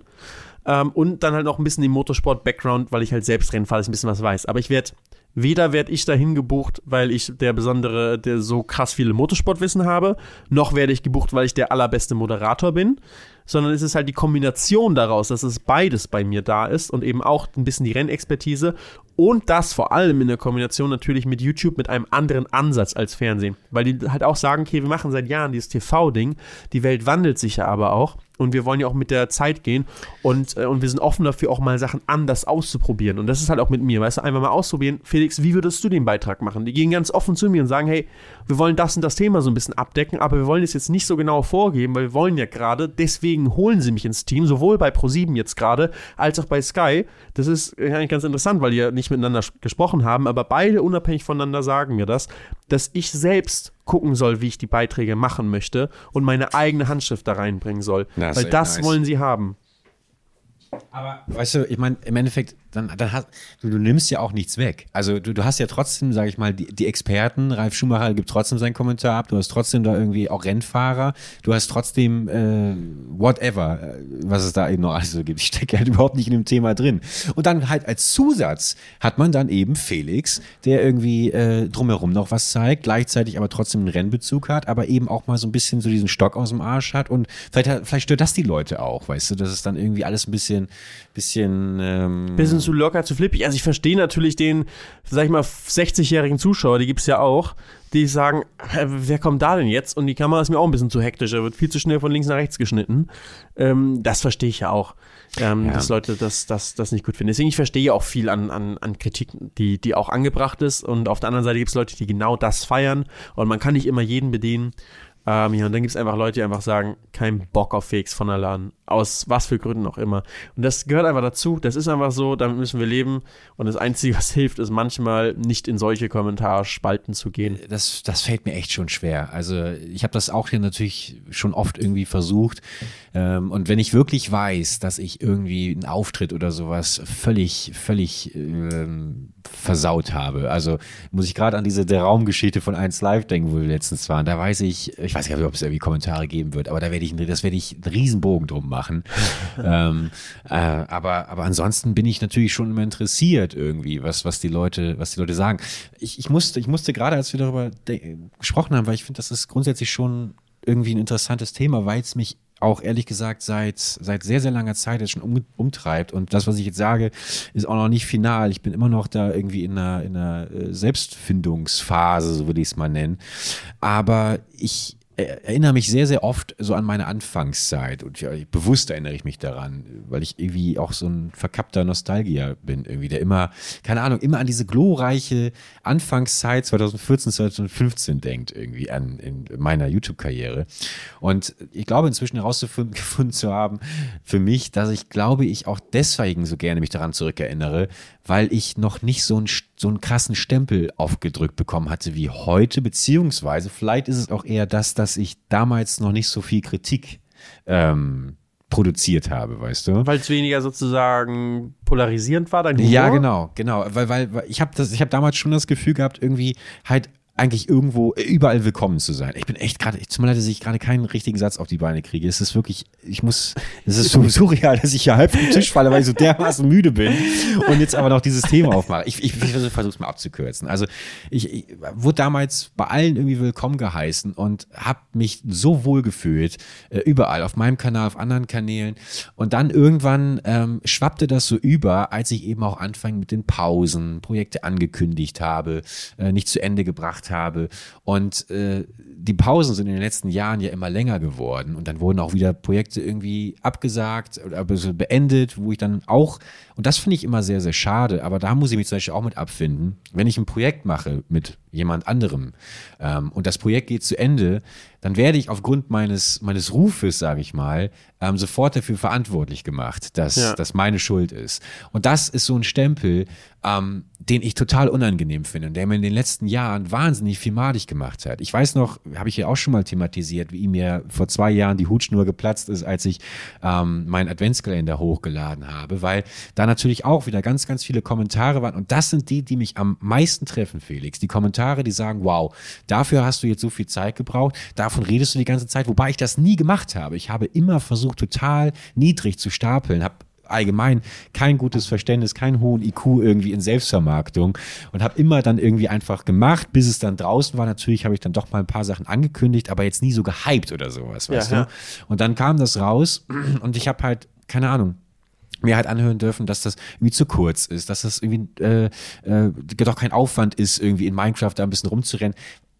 Ähm, und dann halt noch ein bisschen den Motorsport-Background, weil ich halt selbst ich ein bisschen was weiß. Aber ich werde, weder werde ich dahin gebucht, weil ich der besondere, der so krass viele Motorsportwissen habe, noch werde ich gebucht, weil ich der allerbeste Moderator bin, sondern es ist halt die Kombination daraus, dass es beides bei mir da ist und eben auch ein bisschen die Rennexpertise und das vor allem in der Kombination natürlich mit YouTube mit einem anderen Ansatz als Fernsehen, weil die halt auch sagen, okay, wir machen seit Jahren dieses TV-Ding, die Welt wandelt sich ja aber auch und wir wollen ja auch mit der Zeit gehen und, äh, und wir sind offen dafür, auch mal Sachen anders auszuprobieren und das ist halt auch mit mir, weißt du, einfach mal ausprobieren. Felix, wie würdest du den Beitrag machen? Die gehen ganz offen zu mir und sagen, hey, wir wollen das und das Thema so ein bisschen abdecken, aber wir wollen es jetzt nicht so genau vorgeben, weil wir wollen ja gerade, deswegen holen sie mich ins Team, sowohl bei ProSieben jetzt gerade, als auch bei Sky. Das ist eigentlich ganz interessant, weil die ja nicht miteinander sch- gesprochen haben, aber beide unabhängig voneinander sagen mir das, dass ich selbst gucken soll, wie ich die Beiträge machen möchte und meine eigene Handschrift da reinbringen soll. Das weil das nice. wollen sie haben. Aber weißt du, ich meine, im Endeffekt, dann, dann hast, du, du nimmst ja auch nichts weg. Also du, du hast ja trotzdem, sage ich mal, die, die Experten, Ralf Schumacher gibt trotzdem seinen Kommentar ab, du hast trotzdem da irgendwie auch Rennfahrer, du hast trotzdem äh, whatever, äh, was es da eben noch alles so gibt. Ich stecke halt überhaupt nicht in dem Thema drin. Und dann halt als Zusatz hat man dann eben Felix, der irgendwie äh, drumherum noch was zeigt, gleichzeitig aber trotzdem einen Rennbezug hat, aber eben auch mal so ein bisschen so diesen Stock aus dem Arsch hat und vielleicht, vielleicht stört das die Leute auch, weißt du, dass es dann irgendwie alles ein bisschen, bisschen, ähm, bisschen zu locker, zu flippig. Also ich verstehe natürlich den, sag ich mal, 60-jährigen Zuschauer, die gibt's ja auch, die sagen, wer kommt da denn jetzt? Und die Kamera ist mir auch ein bisschen zu hektisch, er wird viel zu schnell von links nach rechts geschnitten. Ähm, das verstehe ich ja auch, ähm, Ja. dass Leute das, das, das nicht gut finden. Deswegen, ich verstehe auch viel an, an, an Kritik, die, die auch angebracht ist. Und auf der anderen Seite gibt's Leute, die genau das feiern. Und man kann nicht immer jeden bedienen. Ähm, ja, und dann gibt's einfach Leute, die einfach sagen, kein Bock auf Felix von Laden. Aus was für Gründen auch immer. Und das gehört einfach dazu. Das ist einfach so, damit müssen wir leben. Und das Einzige, was hilft, ist manchmal nicht in solche Kommentarspalten zu gehen. das, das fällt mir echt schon schwer. Also ich habe das auch hier natürlich schon oft irgendwie versucht. Ähm, und wenn ich wirklich weiß, dass ich irgendwie einen Auftritt oder sowas völlig, völlig ähm, versaut habe. Also muss ich gerade an diese Raumgeschichte von 1 Live denken, wo wir letztens waren. Da weiß ich, ich weiß gar nicht, ob es irgendwie Kommentare geben wird, aber da werde ich, das werde ich einen Riesenbogen drum machen. ähm, äh, aber, aber ansonsten bin ich natürlich schon immer interessiert irgendwie, was, was die Leute, was die Leute sagen. Ich, ich musste, ich musste gerade, als wir darüber gesprochen haben, weil ich finde, das ist grundsätzlich schon irgendwie ein interessantes Thema, weil es mich auch ehrlich gesagt seit, seit sehr, sehr langer Zeit jetzt schon um, umtreibt. Und das, was ich jetzt sage, ist auch noch nicht final. Ich bin immer noch da irgendwie in einer, in einer äh, Selbstfindungsphase, so würde ich es mal nennen. Aber ich erinnere mich sehr, sehr oft so an meine Anfangszeit und bewusst erinnere ich mich daran, weil ich irgendwie auch so ein verkappter Nostalgier bin, irgendwie, der immer, keine Ahnung, immer an diese glorreiche Anfangszeit 2014, 2015 denkt, irgendwie an in meiner YouTube-Karriere. Und ich glaube inzwischen herausgefunden gefunden zu haben, für mich, dass ich glaube, ich auch deswegen so gerne mich daran zurückerinnere, weil ich noch nicht so einen, so einen krassen Stempel aufgedrückt bekommen hatte wie heute, beziehungsweise vielleicht ist es auch eher das, dass ich damals noch nicht so viel Kritik ähm, produziert habe, weißt du? Weil es weniger sozusagen polarisierend war, dein Humor. Ja, genau, genau, weil weil, weil ich habe das ich habe damals schon das Gefühl gehabt, irgendwie halt eigentlich irgendwo äh, überall willkommen zu sein. Ich bin echt gerade, ich tut mir leid, dass ich gerade keinen richtigen Satz auf die Beine kriege. Es ist wirklich, ich muss, es ist so surreal, dass ich hier halb vom Tisch falle, weil ich so dermaßen müde bin und jetzt aber noch dieses Thema aufmache. Ich, ich, ich versuche es mal abzukürzen. Also ich, ich wurde damals bei allen irgendwie willkommen geheißen und habe mich so wohl gefühlt, äh, überall, auf meinem Kanal, auf anderen Kanälen. Und dann irgendwann ähm, schwappte das so über, als ich eben auch anfangen mit den Pausen, Projekte angekündigt habe, äh, nicht zu Ende gebracht gemacht habe. Und äh, die Pausen sind in den letzten Jahren ja immer länger geworden und dann wurden auch wieder Projekte irgendwie abgesagt oder beendet, wo ich dann auch, und das finde ich immer sehr, sehr schade, aber da muss ich mich zum Beispiel auch mit abfinden, wenn ich ein Projekt mache mit jemand anderem ähm, und das Projekt geht zu Ende, dann werde ich aufgrund meines, meines Rufes, sage ich mal, ähm, sofort dafür verantwortlich gemacht, dass ja. das meine Schuld ist. Und das ist so ein Stempel, ähm, den ich total unangenehm finde und der mir in den letzten Jahren wahnsinnig viel madig gemacht hat. Ich weiß noch, habe ich ja auch schon mal thematisiert, wie mir vor zwei Jahren die Hutschnur geplatzt ist, als ich ähm, meinen Adventskalender hochgeladen habe, weil da natürlich auch wieder ganz, ganz viele Kommentare waren und das sind die, die mich am meisten treffen, Felix. Die Kommentare, die sagen, wow, dafür hast du jetzt so viel Zeit gebraucht, davon redest du die ganze Zeit, wobei ich das nie gemacht habe. Ich habe immer versucht, total niedrig zu stapeln, habe allgemein kein gutes Verständnis, keinen hohen IQ irgendwie in Selbstvermarktung und habe immer dann irgendwie einfach gemacht, bis es dann draußen war. Natürlich habe ich dann doch mal ein paar Sachen angekündigt, aber jetzt nie so gehypt oder sowas, weißt ja, du? Ja. Und dann kam das raus und ich habe halt, keine Ahnung, mir halt anhören dürfen, dass das irgendwie zu kurz ist, dass das irgendwie äh, äh, doch kein Aufwand ist, irgendwie in Minecraft da ein bisschen rumzurennen.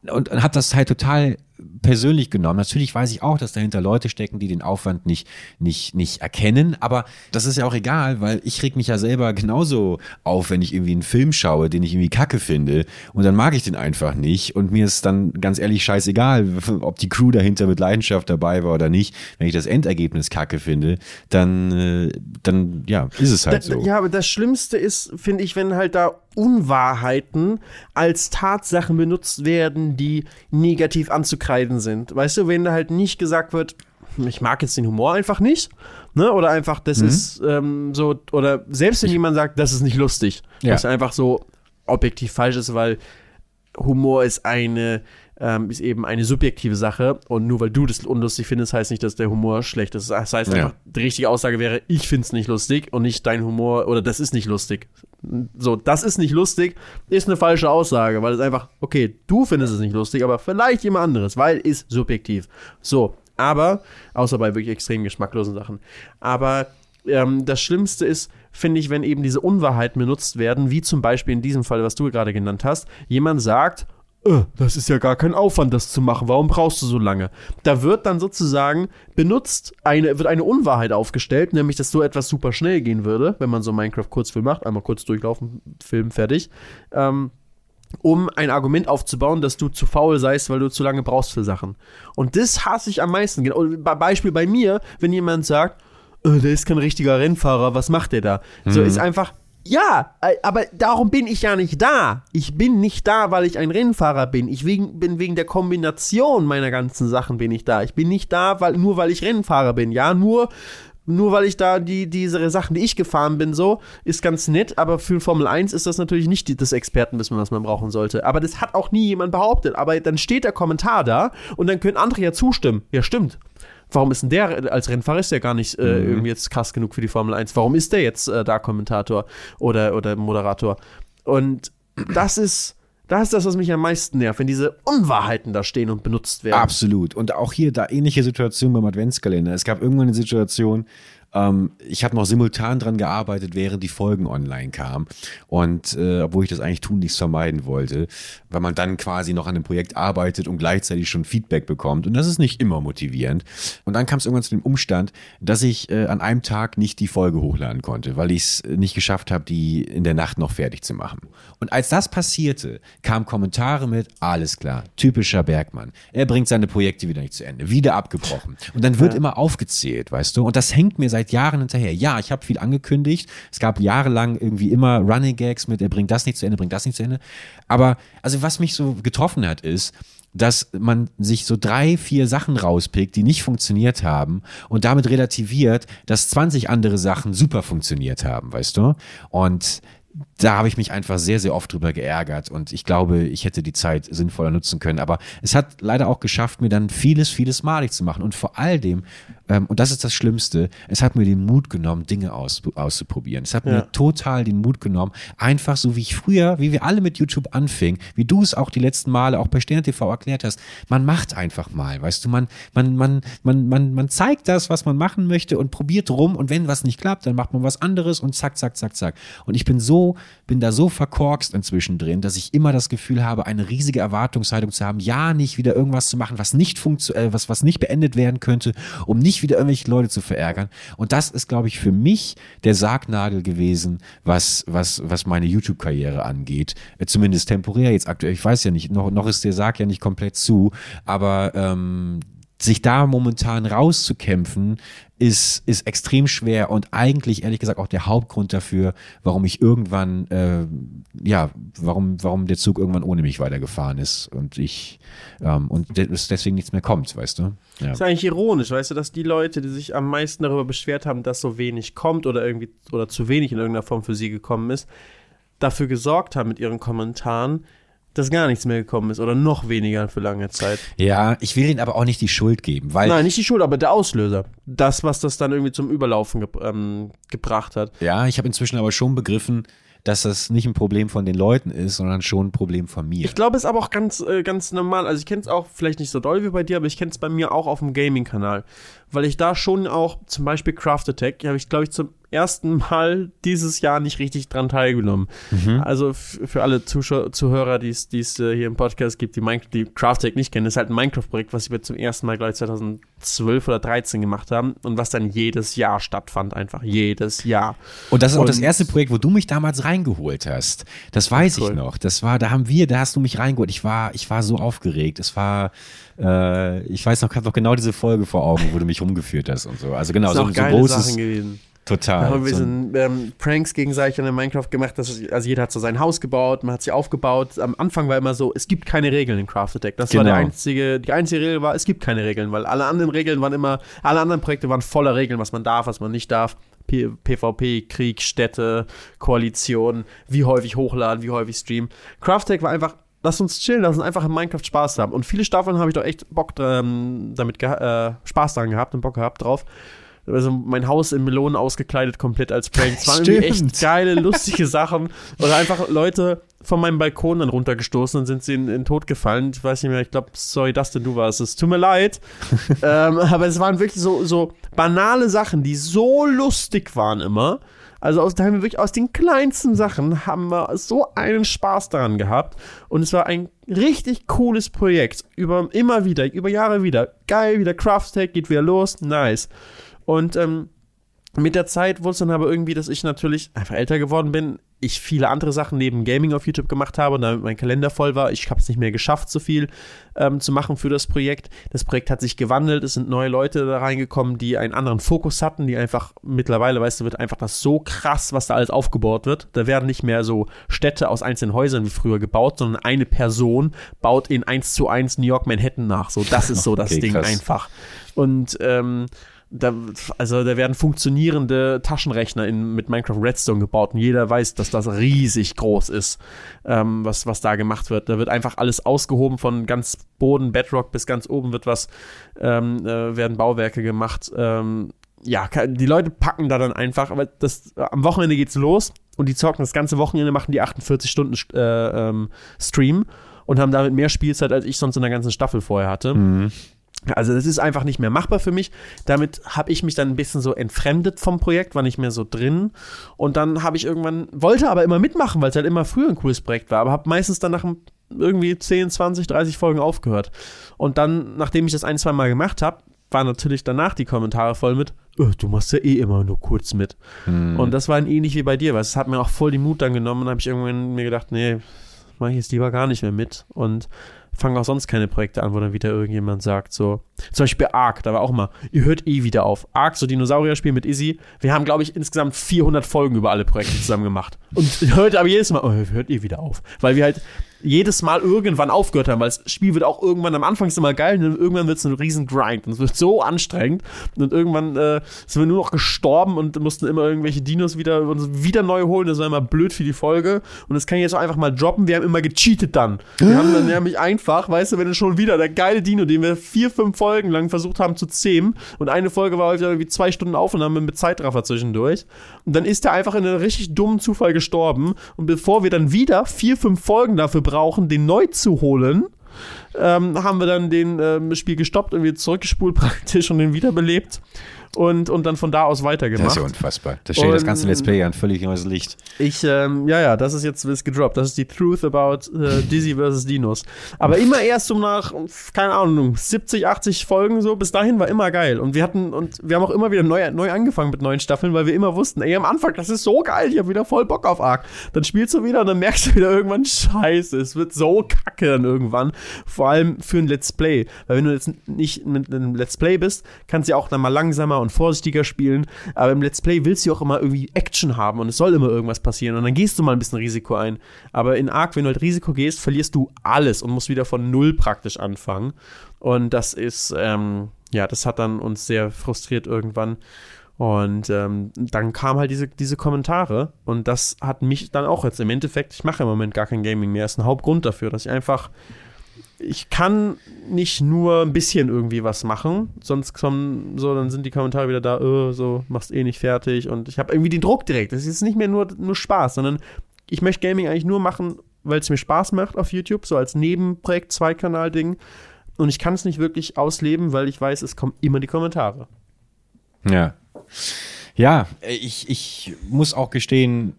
Und, und hat das halt total persönlich genommen. Natürlich weiß ich auch, dass dahinter Leute stecken, die den Aufwand nicht, nicht, nicht erkennen, aber das ist ja auch egal, weil ich reg mich ja selber genauso auf, wenn ich irgendwie einen Film schaue, den ich irgendwie kacke finde und dann mag ich den einfach nicht und mir ist dann ganz ehrlich scheißegal, ob die Crew dahinter mit Leidenschaft dabei war oder nicht. Wenn ich das Endergebnis kacke finde, dann, äh, dann ja, ist es halt da, so. Ja, aber das Schlimmste ist, finde ich, wenn halt da Unwahrheiten als Tatsachen benutzt werden, die negativ anzukreiden sind. Weißt du, wenn da halt nicht gesagt wird, ich mag jetzt den Humor einfach nicht, ne? Oder einfach, das mhm. ist ähm, so, oder selbst wenn jemand sagt, das ist nicht lustig, ja. was einfach so objektiv falsch ist, weil Humor ist eine ähm, ist eben eine subjektive Sache. Und nur weil du das unlustig findest, heißt nicht, dass der Humor schlecht ist. Das heißt einfach, die richtige Aussage wäre, ich finde es nicht lustig und nicht dein Humor oder das ist nicht lustig. So, das ist nicht lustig, ist eine falsche Aussage, weil es einfach, okay, du findest es nicht lustig, aber vielleicht jemand anderes, weil ist subjektiv. So, aber, außer bei wirklich extrem geschmacklosen Sachen. Aber ähm, das Schlimmste ist, finde ich, wenn eben diese Unwahrheiten benutzt werden, wie zum Beispiel in diesem Fall, was du gerade genannt hast. Jemand sagt, das ist ja gar kein Aufwand, das zu machen. Warum brauchst du so lange? Da wird dann sozusagen benutzt, eine, wird eine Unwahrheit aufgestellt, nämlich, dass so etwas super schnell gehen würde, wenn man so Minecraft-Kurzfilm macht. Einmal kurz durchlaufen, Film fertig. Ähm, um ein Argument aufzubauen, dass du zu faul seist, weil du zu lange brauchst für Sachen. Und das hasse ich am meisten. Beispiel bei mir, wenn jemand sagt, äh, der ist kein richtiger Rennfahrer, was macht der da? Mhm. So ist einfach, ja, äh, aber darum bin ich ja nicht da. Ich bin nicht da, weil ich ein Rennfahrer bin. Ich wegen, bin wegen der Kombination meiner ganzen Sachen bin ich da. Ich bin nicht da, weil, nur weil ich Rennfahrer bin. Ja, nur, nur weil ich da die, diese Sachen, die ich gefahren bin, so, ist ganz nett. Aber für Formel 1 ist das natürlich nicht das Expertenwissen, was man brauchen sollte. Aber das hat auch nie jemand behauptet. Aber dann steht der Kommentar da und dann können andere ja zustimmen. Ja, stimmt warum ist denn der als Rennfahrer ist der gar nicht äh, mhm. irgendwie jetzt krass genug für die Formel 1? Warum ist der jetzt äh, da Kommentator oder, oder Moderator? Und das ist, das ist das, was mich am meisten nervt, wenn diese Unwahrheiten da stehen und benutzt werden. Absolut. Und auch hier da ähnliche Situation beim Adventskalender. Es gab irgendwann eine Situation, ähm, ich habe noch simultan dran gearbeitet, während die Folgen online kamen. Und äh, obwohl ich das eigentlich tunlichst vermeiden wollte, weil man dann quasi noch an dem Projekt arbeitet und gleichzeitig schon Feedback bekommt. Und das ist nicht immer motivierend. Und dann kam es irgendwann zu dem Umstand, dass ich äh, an einem Tag nicht die Folge hochladen konnte, weil ich es nicht geschafft habe, die in der Nacht noch fertig zu machen. Und als das passierte, kamen Kommentare mit, alles klar, typischer Bergmann. Er bringt seine Projekte wieder nicht zu Ende, wieder abgebrochen. Und dann wird ja. immer aufgezählt, weißt du? Und das hängt mir seit seit Jahren hinterher. Ja, ich habe viel angekündigt. Es gab jahrelang irgendwie immer Running Gags mit, er bringt das nicht zu Ende, bringt das nicht zu Ende. Aber also was mich so getroffen hat, ist, dass man sich so drei, vier Sachen rauspickt, die nicht funktioniert haben und damit relativiert, dass 20 andere Sachen super funktioniert haben, weißt du? Und da habe ich mich einfach sehr, sehr oft drüber geärgert und ich glaube, ich hätte die Zeit sinnvoller nutzen können. Aber es hat leider auch geschafft, mir dann vieles, vieles malig zu machen und vor all dem, ähm, und das ist das Schlimmste, es hat mir den Mut genommen, Dinge aus, auszuprobieren. Es hat Ja. mir total den Mut genommen, einfach so wie ich früher, wie wir alle mit YouTube anfingen, wie du es auch die letzten Male auch bei Stern TV erklärt hast, man macht einfach mal, weißt du, man, man, man, man, man, man zeigt das, was man machen möchte und probiert rum und wenn was nicht klappt, dann macht man was anderes und zack, zack, zack, zack. Und ich bin so, bin da so verkorkst inzwischen drin, dass ich immer das Gefühl habe, eine riesige Erwartungshaltung zu haben, ja, nicht wieder irgendwas zu machen, was nicht funktio- äh, was, was nicht beendet werden könnte, um nicht wieder irgendwelche Leute zu verärgern. Und das ist, glaube ich, für mich der Sargnagel gewesen, was, was, was meine YouTube-Karriere angeht. Äh, Zumindest temporär jetzt aktuell. Ich weiß ja nicht, noch, noch ist der Sarg ja nicht komplett zu, aber ähm, sich da momentan rauszukämpfen, ist, ist extrem schwer und eigentlich ehrlich gesagt auch der Hauptgrund dafür, warum ich irgendwann, äh, ja, warum, warum der Zug irgendwann ohne mich weitergefahren ist und ich, ähm, und de- es deswegen nichts mehr kommt, weißt du? Ja. ist eigentlich ironisch, weißt du, dass die Leute, die sich am meisten darüber beschwert haben, dass so wenig kommt oder irgendwie oder zu wenig in irgendeiner Form für sie gekommen ist, dafür gesorgt haben mit ihren Kommentaren, dass gar nichts mehr gekommen ist oder noch weniger für lange Zeit. ja, ich will ihnen aber auch nicht die Schuld geben, weil Nein, nicht die Schuld, aber der Auslöser. Das, was das dann irgendwie zum Überlaufen ge ähm, gebracht hat. Ja, ich habe inzwischen aber schon begriffen, dass das nicht ein Problem von den Leuten ist, sondern schon ein Problem von mir. Ich glaube, es ist aber auch ganz, äh, ganz normal. Also ich kenne es auch vielleicht nicht so doll wie bei dir, aber ich kenne es bei mir auch auf dem Gaming-Kanal. Weil ich da schon auch, zum Beispiel Craft Attack, habe ich, glaube ich, zum ersten Mal dieses Jahr nicht richtig dran teilgenommen. Also f- für alle Zuschau Zuhörer, die es äh, hier im Podcast gibt, die, Minecraft, die Craft Attack nicht kennen, das ist halt ein Minecraft-Projekt, was wir zum ersten Mal, glaube ich, 2012 oder 13 gemacht haben und was dann jedes Jahr stattfand, einfach jedes Jahr. Und das ist auch das Und- erste Projekt, wo du mich damals reingeholt hast. Das weiß Cool. ich noch. Das war, da haben wir, da hast du mich reingeholt. Ich war, ich war so aufgeregt. Es war, äh, ich weiß noch, ich habe noch genau diese Folge vor Augen, wo du mich rumgeführt hast und so. Also genau, Das so, so geile großes, Sachen gewesen. Da total. haben wir so ähm, Pranks gegenseitig in Minecraft gemacht. Dass, also jeder hat so sein Haus gebaut, man hat sich aufgebaut. Am Anfang war immer so, es gibt keine Regeln in Craft Attack. Das war Genau. der einzige, die einzige Regel war, es gibt keine Regeln, weil alle anderen Regeln waren immer, alle anderen Projekte waren voller Regeln, was man darf, was man nicht darf. P PvP, Krieg, Städte, Koalition, wie häufig hochladen, wie häufig streamen. Craft Attack war einfach, lass uns chillen, lass uns einfach in Minecraft Spaß haben. Und viele Staffeln habe ich doch echt Bock ähm, damit äh, Spaß daran gehabt und Bock gehabt drauf. Also mein Haus in Melonen ausgekleidet, komplett als Prank. Es waren irgendwie Stimmt. echt geile, lustige Sachen. Oder einfach Leute von meinem Balkon dann runtergestoßen und sind sie in, in den Tod gefallen. Ich weiß nicht mehr, ich glaube, sorry, Dustin, du warst es. Tut mir leid. ähm, aber es waren wirklich so, so banale Sachen, die so lustig waren immer. Also aus, da haben wir wirklich aus den kleinsten Sachen haben wir so einen Spaß daran gehabt. Und es war ein richtig cooles Projekt. Über, immer wieder, über Jahre wieder. Geil, wieder Craft-Tag, geht wieder los. Nice. Und ähm, mit der Zeit wurde es dann aber irgendwie, dass ich natürlich einfach älter geworden bin, ich viele andere Sachen neben Gaming auf YouTube gemacht habe und damit mein Kalender voll war. Ich habe es nicht mehr geschafft, so viel ähm, zu machen für das Projekt. Das Projekt hat sich gewandelt, es sind neue Leute da reingekommen, die einen anderen Fokus hatten, die einfach mittlerweile, weißt du, wird einfach das so krass, was da alles aufgebaut wird. Da werden nicht mehr so Städte aus einzelnen Häusern wie früher gebaut, sondern eine Person baut in 1 zu 1 New York Manhattan nach. So, das ist so das Okay, Ding krass. einfach. Und ähm, da, also da werden funktionierende Taschenrechner in, mit Minecraft Redstone gebaut und jeder weiß, dass das riesig groß ist, ähm, was, was da gemacht wird. Da wird einfach alles ausgehoben von ganz Boden, Bedrock bis ganz oben wird was, ähm, äh, werden Bauwerke gemacht. Ähm, ja, die Leute packen da dann einfach, aber das, am Wochenende geht's los und die zocken das ganze Wochenende, machen die 48 Stunden äh, ähm, Stream und haben damit mehr Spielzeit, als ich sonst in der ganzen Staffel vorher hatte. Also das ist einfach nicht mehr machbar für mich. Damit habe ich mich dann ein bisschen so entfremdet vom Projekt, war nicht mehr so drin. Und dann habe ich irgendwann, wollte aber immer mitmachen, weil es halt immer früher ein cooles Projekt war, aber habe meistens dann nach irgendwie 10, 20, 30 Folgen aufgehört. Und dann, nachdem ich das ein, zwei Mal gemacht habe, waren natürlich danach die Kommentare voll mit, "Äh, du machst ja eh immer nur kurz mit. Und das war dann ähnlich wie bei dir, weil es hat mir auch voll den Mut dann genommen und habe ich irgendwann mir gedacht, nee, mache ich jetzt lieber gar nicht mehr mit und fange auch sonst keine Projekte an, wo dann wieder irgendjemand sagt, so, zum Beispiel Ark, da war auch mal, ihr hört eh wieder auf. Ark, so Dinosaurier-Spiel mit Izzy, wir haben, glaube ich, insgesamt 400 Folgen über alle Projekte zusammen gemacht. Und hört aber jedes Mal, oh, hört ihr wieder auf. Weil wir halt jedes Mal irgendwann aufgehört haben, weil das Spiel wird auch irgendwann, am Anfang ist immer geil, und irgendwann wird es ein riesen Grind und es wird so anstrengend und irgendwann äh, sind wir nur noch gestorben und mussten immer irgendwelche Dinos wieder, wieder neu holen, das war immer blöd für die Folge und das kann ich jetzt auch einfach mal droppen, wir haben immer gecheatet dann. Wir haben dann nämlich einfach, weißt du, wenn du schon wieder der geile Dino, den wir vier, fünf Folgen lang versucht haben zu zähmen und eine Folge war irgendwie zwei Stunden Aufnahme mit Zeitraffer zwischendurch und dann ist er einfach in einem richtig dummen Zufall gestorben und bevor wir dann wieder vier, fünf Folgen dafür brauchen, den neu zu holen, ähm, haben wir dann den ähm, Spiel gestoppt und wieder zurückgespult praktisch und den wiederbelebt und, und dann von da aus weitergemacht. Das ist ja unfassbar. Das stellt das ganze Let's Play an völlig neues Licht. Ich, ähm, ja, ja, das ist jetzt ist gedroppt. Das ist die Truth about äh, Dizzy vs. Dinos. Aber immer erst so nach, keine Ahnung, 70, 80 Folgen so. Bis dahin war immer geil. Und wir hatten, und wir haben auch immer wieder neu, neu angefangen mit neuen Staffeln, weil wir immer wussten, ey, am Anfang, das ist so geil, ich hab wieder voll Bock auf Ark. Dann spielst du wieder und dann merkst du wieder irgendwann, scheiße, es wird so kacke dann irgendwann. Vor allem für ein Let's Play. Weil wenn du jetzt nicht mit einem Let's Play bist, kannst du ja auch dann mal langsamer und vorsichtiger spielen. Aber im Let's Play willst du auch immer irgendwie Action haben und es soll immer irgendwas passieren. Und dann gehst du mal ein bisschen Risiko ein. Aber in Ark, wenn du halt Risiko gehst, verlierst du alles und musst wieder von Null praktisch anfangen. Und das ist, ähm, ja, das hat dann uns sehr frustriert irgendwann. Und ähm, dann kamen halt diese, diese Kommentare und das hat mich dann auch jetzt im Endeffekt, ich mache im Moment gar kein Gaming mehr, ist ein Hauptgrund dafür, dass ich einfach ich kann nicht nur ein bisschen irgendwie was machen, sonst kommen so, dann sind die Kommentare wieder da, oh, so, machst eh nicht fertig und ich habe irgendwie den Druck direkt. Das ist nicht mehr nur, nur Spaß, sondern ich möchte Gaming eigentlich nur machen, weil es mir Spaß macht auf YouTube, so als Nebenprojekt, Zweikanal-Ding. Und ich kann es nicht wirklich ausleben, weil ich weiß, es kommen immer die Kommentare. Ja. Ja, ich, ich muss auch gestehen,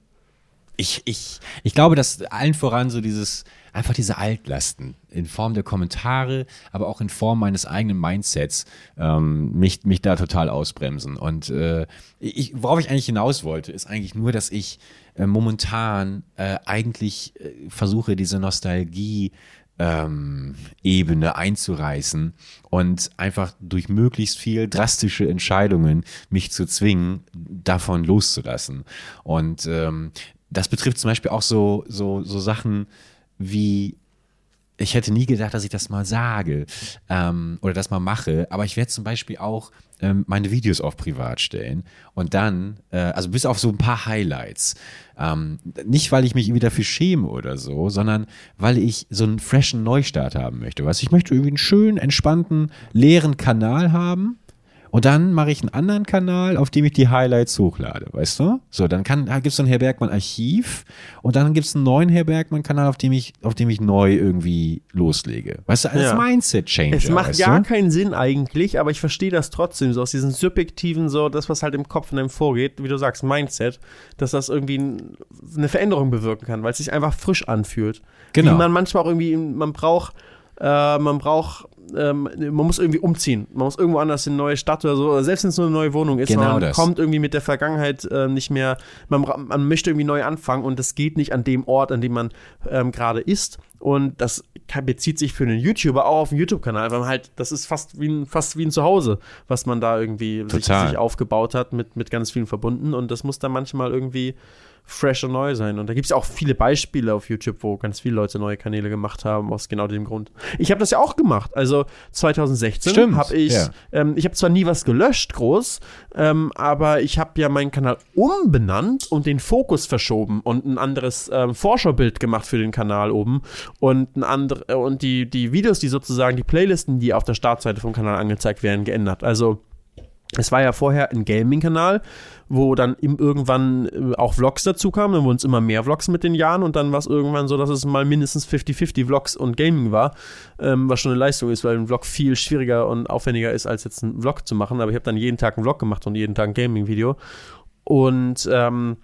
ich, ich, ich glaube, dass allen voran so dieses, einfach diese Altlasten in Form der Kommentare, aber auch in Form meines eigenen Mindsets ähm, mich, mich da total ausbremsen. Und äh, ich, worauf ich eigentlich hinaus wollte, ist eigentlich nur, dass ich äh, momentan äh, eigentlich äh, versuche, diese Nostalgie ähm, Ebene einzureißen und einfach durch möglichst viel drastische Entscheidungen mich zu zwingen, davon loszulassen. Und ähm, das betrifft zum Beispiel auch so, so, so Sachen wie ich hätte nie gedacht, dass ich das mal sage ähm, oder das mal mache, aber ich werde zum Beispiel auch ähm, meine Videos auf privat stellen und dann, äh, also bis auf so ein paar Highlights. Ähm, nicht, weil ich mich irgendwie dafür schäme oder so, sondern weil ich so einen freshen Neustart haben möchte. Weißt ich möchte irgendwie einen schönen, entspannten, leeren Kanal haben und dann mache ich einen anderen Kanal, auf dem ich die Highlights hochlade, weißt du? So, dann kann, da gibt's so ein Herr Bergmann Archiv und dann gibt's einen neuen Herr Bergmann Kanal, auf dem ich, auf dem ich neu irgendwie loslege. Weißt du, als Ja. Mindset-Changer. Es macht gar du? keinen Sinn eigentlich, aber ich verstehe das trotzdem, so aus diesen subjektiven, so das, was halt im Kopf in einem vorgeht, wie du sagst, Mindset, dass das irgendwie ein, eine Veränderung bewirken kann, weil es sich einfach frisch anfühlt. Genau. Wie man manchmal auch irgendwie, man braucht, äh, man braucht, ähm, man muss irgendwie umziehen. Man muss irgendwo anders in eine neue Stadt oder so, oder selbst wenn es nur eine neue Wohnung ist, Genau man das. kommt irgendwie mit der Vergangenheit äh, nicht mehr, man, man möchte irgendwie neu anfangen und das geht nicht an dem Ort, an dem man ähm, gerade ist. Und das bezieht sich für einen YouTuber auch auf den YouTube-Kanal, weil man halt, das ist fast wie ein, fast wie ein Zuhause, was man da irgendwie sich, sich aufgebaut hat, mit, mit ganz vielen verbunden. Und das muss dann manchmal irgendwie fresh und neu sein. Und da gibt es auch viele Beispiele auf YouTube, wo ganz viele Leute neue Kanäle gemacht haben, aus genau dem Grund. Ich habe das ja auch gemacht. Also 2016 Stimmt, habe ich, ja. ähm, ich habe zwar nie was gelöscht, groß, ähm, aber ich habe ja meinen Kanal umbenannt und den Fokus verschoben und ein anderes ähm, Vorschaubild gemacht für den Kanal oben und ein andere und die, die Videos, die sozusagen, die Playlisten, die auf der Startseite vom Kanal angezeigt werden, geändert. Also es war ja vorher ein Gaming-Kanal, wo dann irgendwann äh, auch Vlogs dazu kamen. Dann wurden es immer mehr Vlogs mit den Jahren und dann war es irgendwann so, dass es mal mindestens 50-50 Vlogs und Gaming war, ähm, was schon eine Leistung ist, weil ein Vlog viel schwieriger und aufwendiger ist, als jetzt einen Vlog zu machen. Aber ich habe dann jeden Tag einen Vlog gemacht und jeden Tag ein Gaming-Video. Und ähm,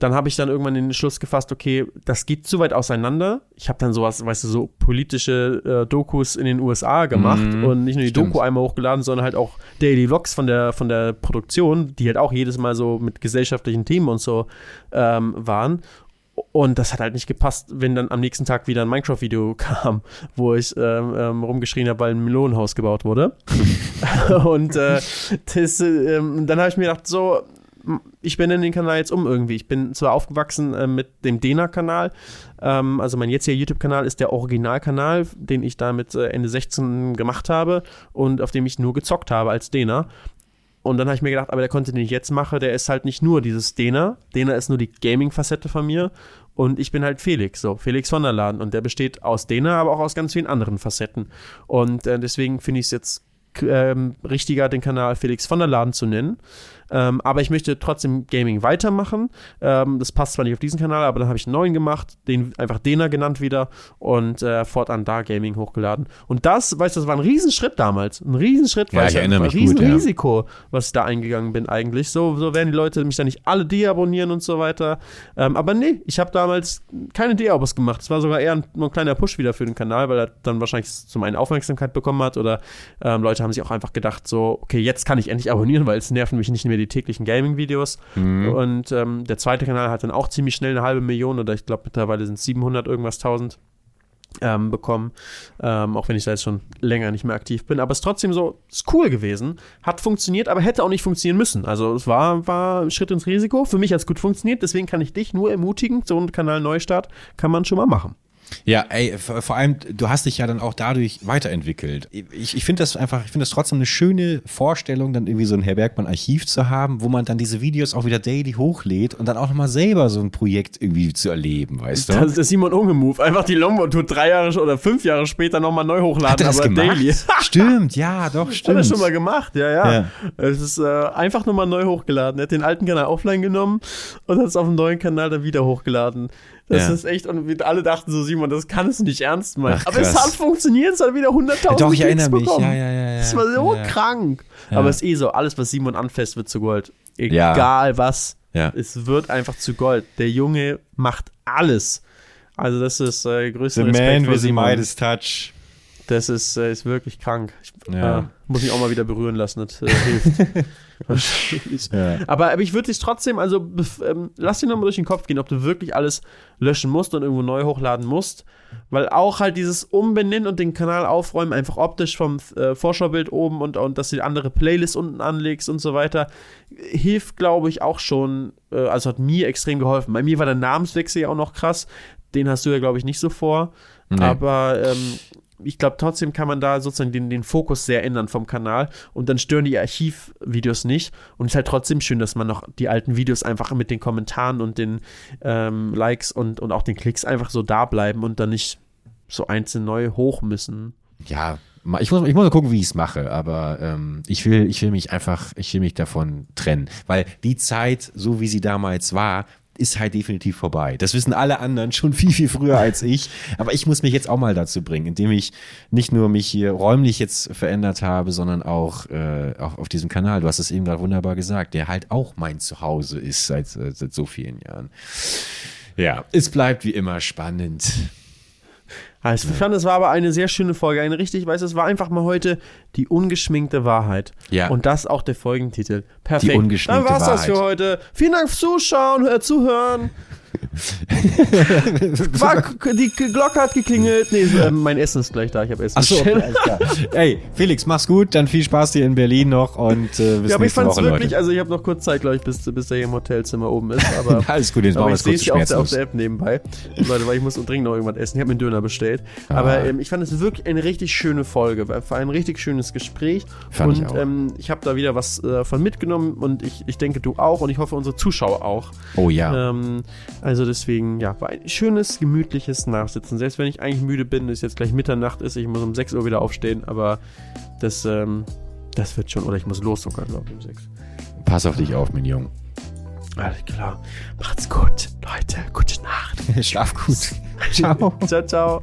dann habe ich dann irgendwann den Schluss gefasst, okay, das geht zu weit auseinander. Ich habe dann sowas, weißt du, so politische äh, Dokus in den USA gemacht Mhm, und nicht nur die stimmt. Doku einmal hochgeladen, sondern halt auch Daily Vlogs von der, von der Produktion, die halt auch jedes Mal so mit gesellschaftlichen Themen und so ähm, waren. Und das hat halt nicht gepasst, wenn dann am nächsten Tag wieder ein Minecraft-Video kam, wo ich ähm, ähm, rumgeschrien habe, weil ein Melonenhaus gebaut wurde. und äh, das, äh, ähm, dann habe ich mir gedacht, so, ich benenne den Kanal jetzt um irgendwie. Ich bin zwar aufgewachsen äh, mit dem Dena-Kanal, ähm, also mein jetziger YouTube-Kanal ist der Originalkanal, den ich da mit äh, Ende 16 gemacht habe und auf dem ich nur gezockt habe als Dena. Und dann habe ich mir gedacht, aber der Content, den ich jetzt mache, der ist halt nicht nur dieses Dena. Dena ist nur die Gaming-Facette von mir. Und ich bin halt Felix, so Felix von der Laden. Und der besteht aus Dena, aber auch aus ganz vielen anderen Facetten. Und äh, deswegen finde ich es jetzt ähm, richtiger, den Kanal Felix von der Laden zu nennen. Ähm, aber ich möchte trotzdem Gaming weitermachen. Ähm, das passt zwar nicht auf diesen Kanal, aber dann habe ich einen neuen gemacht, den einfach Dena genannt wieder und äh, fortan da Gaming hochgeladen. Und das, weißt du, das war ein Riesenschritt damals. Ein Riesenschritt, Ja, weil ich erinnere ein mich gut, Riesenrisiko, was ich da eingegangen bin eigentlich. So, so werden die Leute mich dann nicht alle deabonnieren und so weiter. Ähm, aber nee, ich habe damals keine Deabos gemacht. Es war sogar eher ein, nur ein kleiner Push wieder für den Kanal, weil er dann wahrscheinlich zum einen Aufmerksamkeit bekommen hat oder ähm, Leute haben sich auch einfach gedacht, so, okay, jetzt kann ich endlich abonnieren, weil es nerven mich nicht mehr die täglichen Gaming-Videos. Und ähm, der zweite Kanal hat dann auch ziemlich schnell eine halbe Million oder ich glaube mittlerweile sind es 700 irgendwas tausend ähm, bekommen, ähm, auch wenn ich da jetzt schon länger nicht mehr aktiv bin. Aber es ist trotzdem so, ist cool gewesen, hat funktioniert, aber hätte auch nicht funktionieren müssen. Also es war, war ein Schritt ins Risiko. Für mich hat es gut funktioniert, deswegen kann ich dich nur ermutigen, so einen Kanal Neustart kann man schon mal machen. Ja, ey, vor allem, du hast dich ja dann auch dadurch weiterentwickelt. Ich, ich finde das einfach, ich finde das trotzdem eine schöne Vorstellung, dann irgendwie so ein Herr Bergmann-Archiv zu haben, wo man dann diese Videos auch wieder daily hochlädt und dann auch nochmal selber so ein Projekt irgendwie zu erleben, weißt du? Das ist der Simon Unge-Move. Einfach die Longboard-Tour drei Jahre oder fünf Jahre später nochmal neu hochladen, Hat er das aber gemacht? daily. Stimmt, ja, doch, Hat er stimmt. schon mal gemacht, ja, ja. Ja. Es ist äh, einfach nochmal neu hochgeladen. Er hat den alten Kanal offline genommen und hat es auf dem neuen Kanal dann wieder hochgeladen. Das Ja. ist echt, und wir alle dachten so, Simon, das kannst du nicht ernst meinen. Ach, Aber es hat funktioniert, es hat wieder 100.000 Doch, ich Klicks erinnere mich. bekommen. Ja, ja, ja, ja. Das war so ja. krank. Ja. Aber es ist eh so, alles, was Simon anfasst, wird zu Gold. Ja. Egal was. Ja. Es wird einfach zu Gold. Der Junge macht alles. Also das ist äh, größter The Respekt man with the Simon. Midas touch. Das ist, äh, ist wirklich krank. Ich, Ja. äh, muss mich auch mal wieder berühren lassen. Das äh, hilft. Wahrscheinlich. Ja. aber, aber ich würde dich trotzdem, also ähm, lass dir nochmal durch den Kopf gehen, ob du wirklich alles löschen musst und irgendwo neu hochladen musst. Weil auch halt dieses Umbenennen und den Kanal aufräumen, einfach optisch vom äh, Vorschaubild oben und, und dass du die andere Playlist unten anlegst und so weiter, hilft, glaube ich, auch schon, äh, also hat mir extrem geholfen. Bei mir war der Namenswechsel ja auch noch krass. Den hast du ja, glaube ich, nicht so vor. Nee. Aber ähm, ich glaube, trotzdem kann man da sozusagen den, den Fokus sehr ändern vom Kanal und dann stören die Archivvideos nicht. Und es ist halt trotzdem schön, dass man noch die alten Videos einfach mit den Kommentaren und den ähm, Likes und, und auch den Klicks einfach so da bleiben und dann nicht so einzeln neu hoch müssen. ja, ich muss, ich muss mal gucken, wie ich es mache, aber ähm, ich, will, ich will mich einfach, ich will mich davon trennen. Weil die Zeit, so wie sie damals war, ist halt definitiv vorbei. Das wissen alle anderen schon viel, viel früher als ich. Aber ich muss mich jetzt auch mal dazu bringen, indem ich nicht nur mich hier räumlich jetzt verändert habe, sondern auch, äh, auch auf diesem Kanal. Du hast es eben gerade wunderbar gesagt, der halt auch mein Zuhause ist seit, äh, seit so vielen Jahren. Ja, es bleibt wie immer spannend. Also ich fand, es war aber eine sehr schöne Folge. Eine richtig, weißt du, es war einfach mal heute die ungeschminkte Wahrheit. Ja. Und das auch der Folgentitel. Perfekt. Die ungeschminkte Dann war's das für Wahrheit. heute. Vielen Dank fürs Zuschauen, äh, Zuhören. Quack, die Glocke hat geklingelt. Nee, äh, mein Essen ist gleich da. Ich habe Essen Achso, alles klar. Ey, Felix, mach's gut, dann viel Spaß dir in Berlin noch und äh, bis Ja, aber ich nächste fand es Woche, wirklich, Leute. also ich habe noch kurz Zeit, glaube ich, bis, bis der hier im Hotelzimmer oben ist. Aber, Alles gut, jetzt aber machen wir ich es kurz auf der, auf der App nebenbei. Leute, weil ich muss dringend noch irgendwas essen. Ich habe mir einen Döner bestellt. Ah. Aber ähm, ich fand es wirklich eine richtig schöne Folge. War war ein richtig schönes Gespräch. Fand und ich auch. Ähm, ich habe da wieder was äh, von mitgenommen und ich, ich denke, du auch und ich hoffe, unsere Zuschauer auch. Oh ja. Ähm, also deswegen, ja, war ein schönes, gemütliches Nachsitzen. Selbst wenn ich eigentlich müde bin, es jetzt gleich Mitternacht ist, ich muss um 6 Uhr wieder aufstehen, aber das, ähm, das wird schon, oder ich muss los sogar, glaube ich, um 6. Pass auf dich auf, mein Junge. Alles klar. Macht's gut, Leute. Gute Nacht. Schlaf gut. Ciao. ciao, ciao.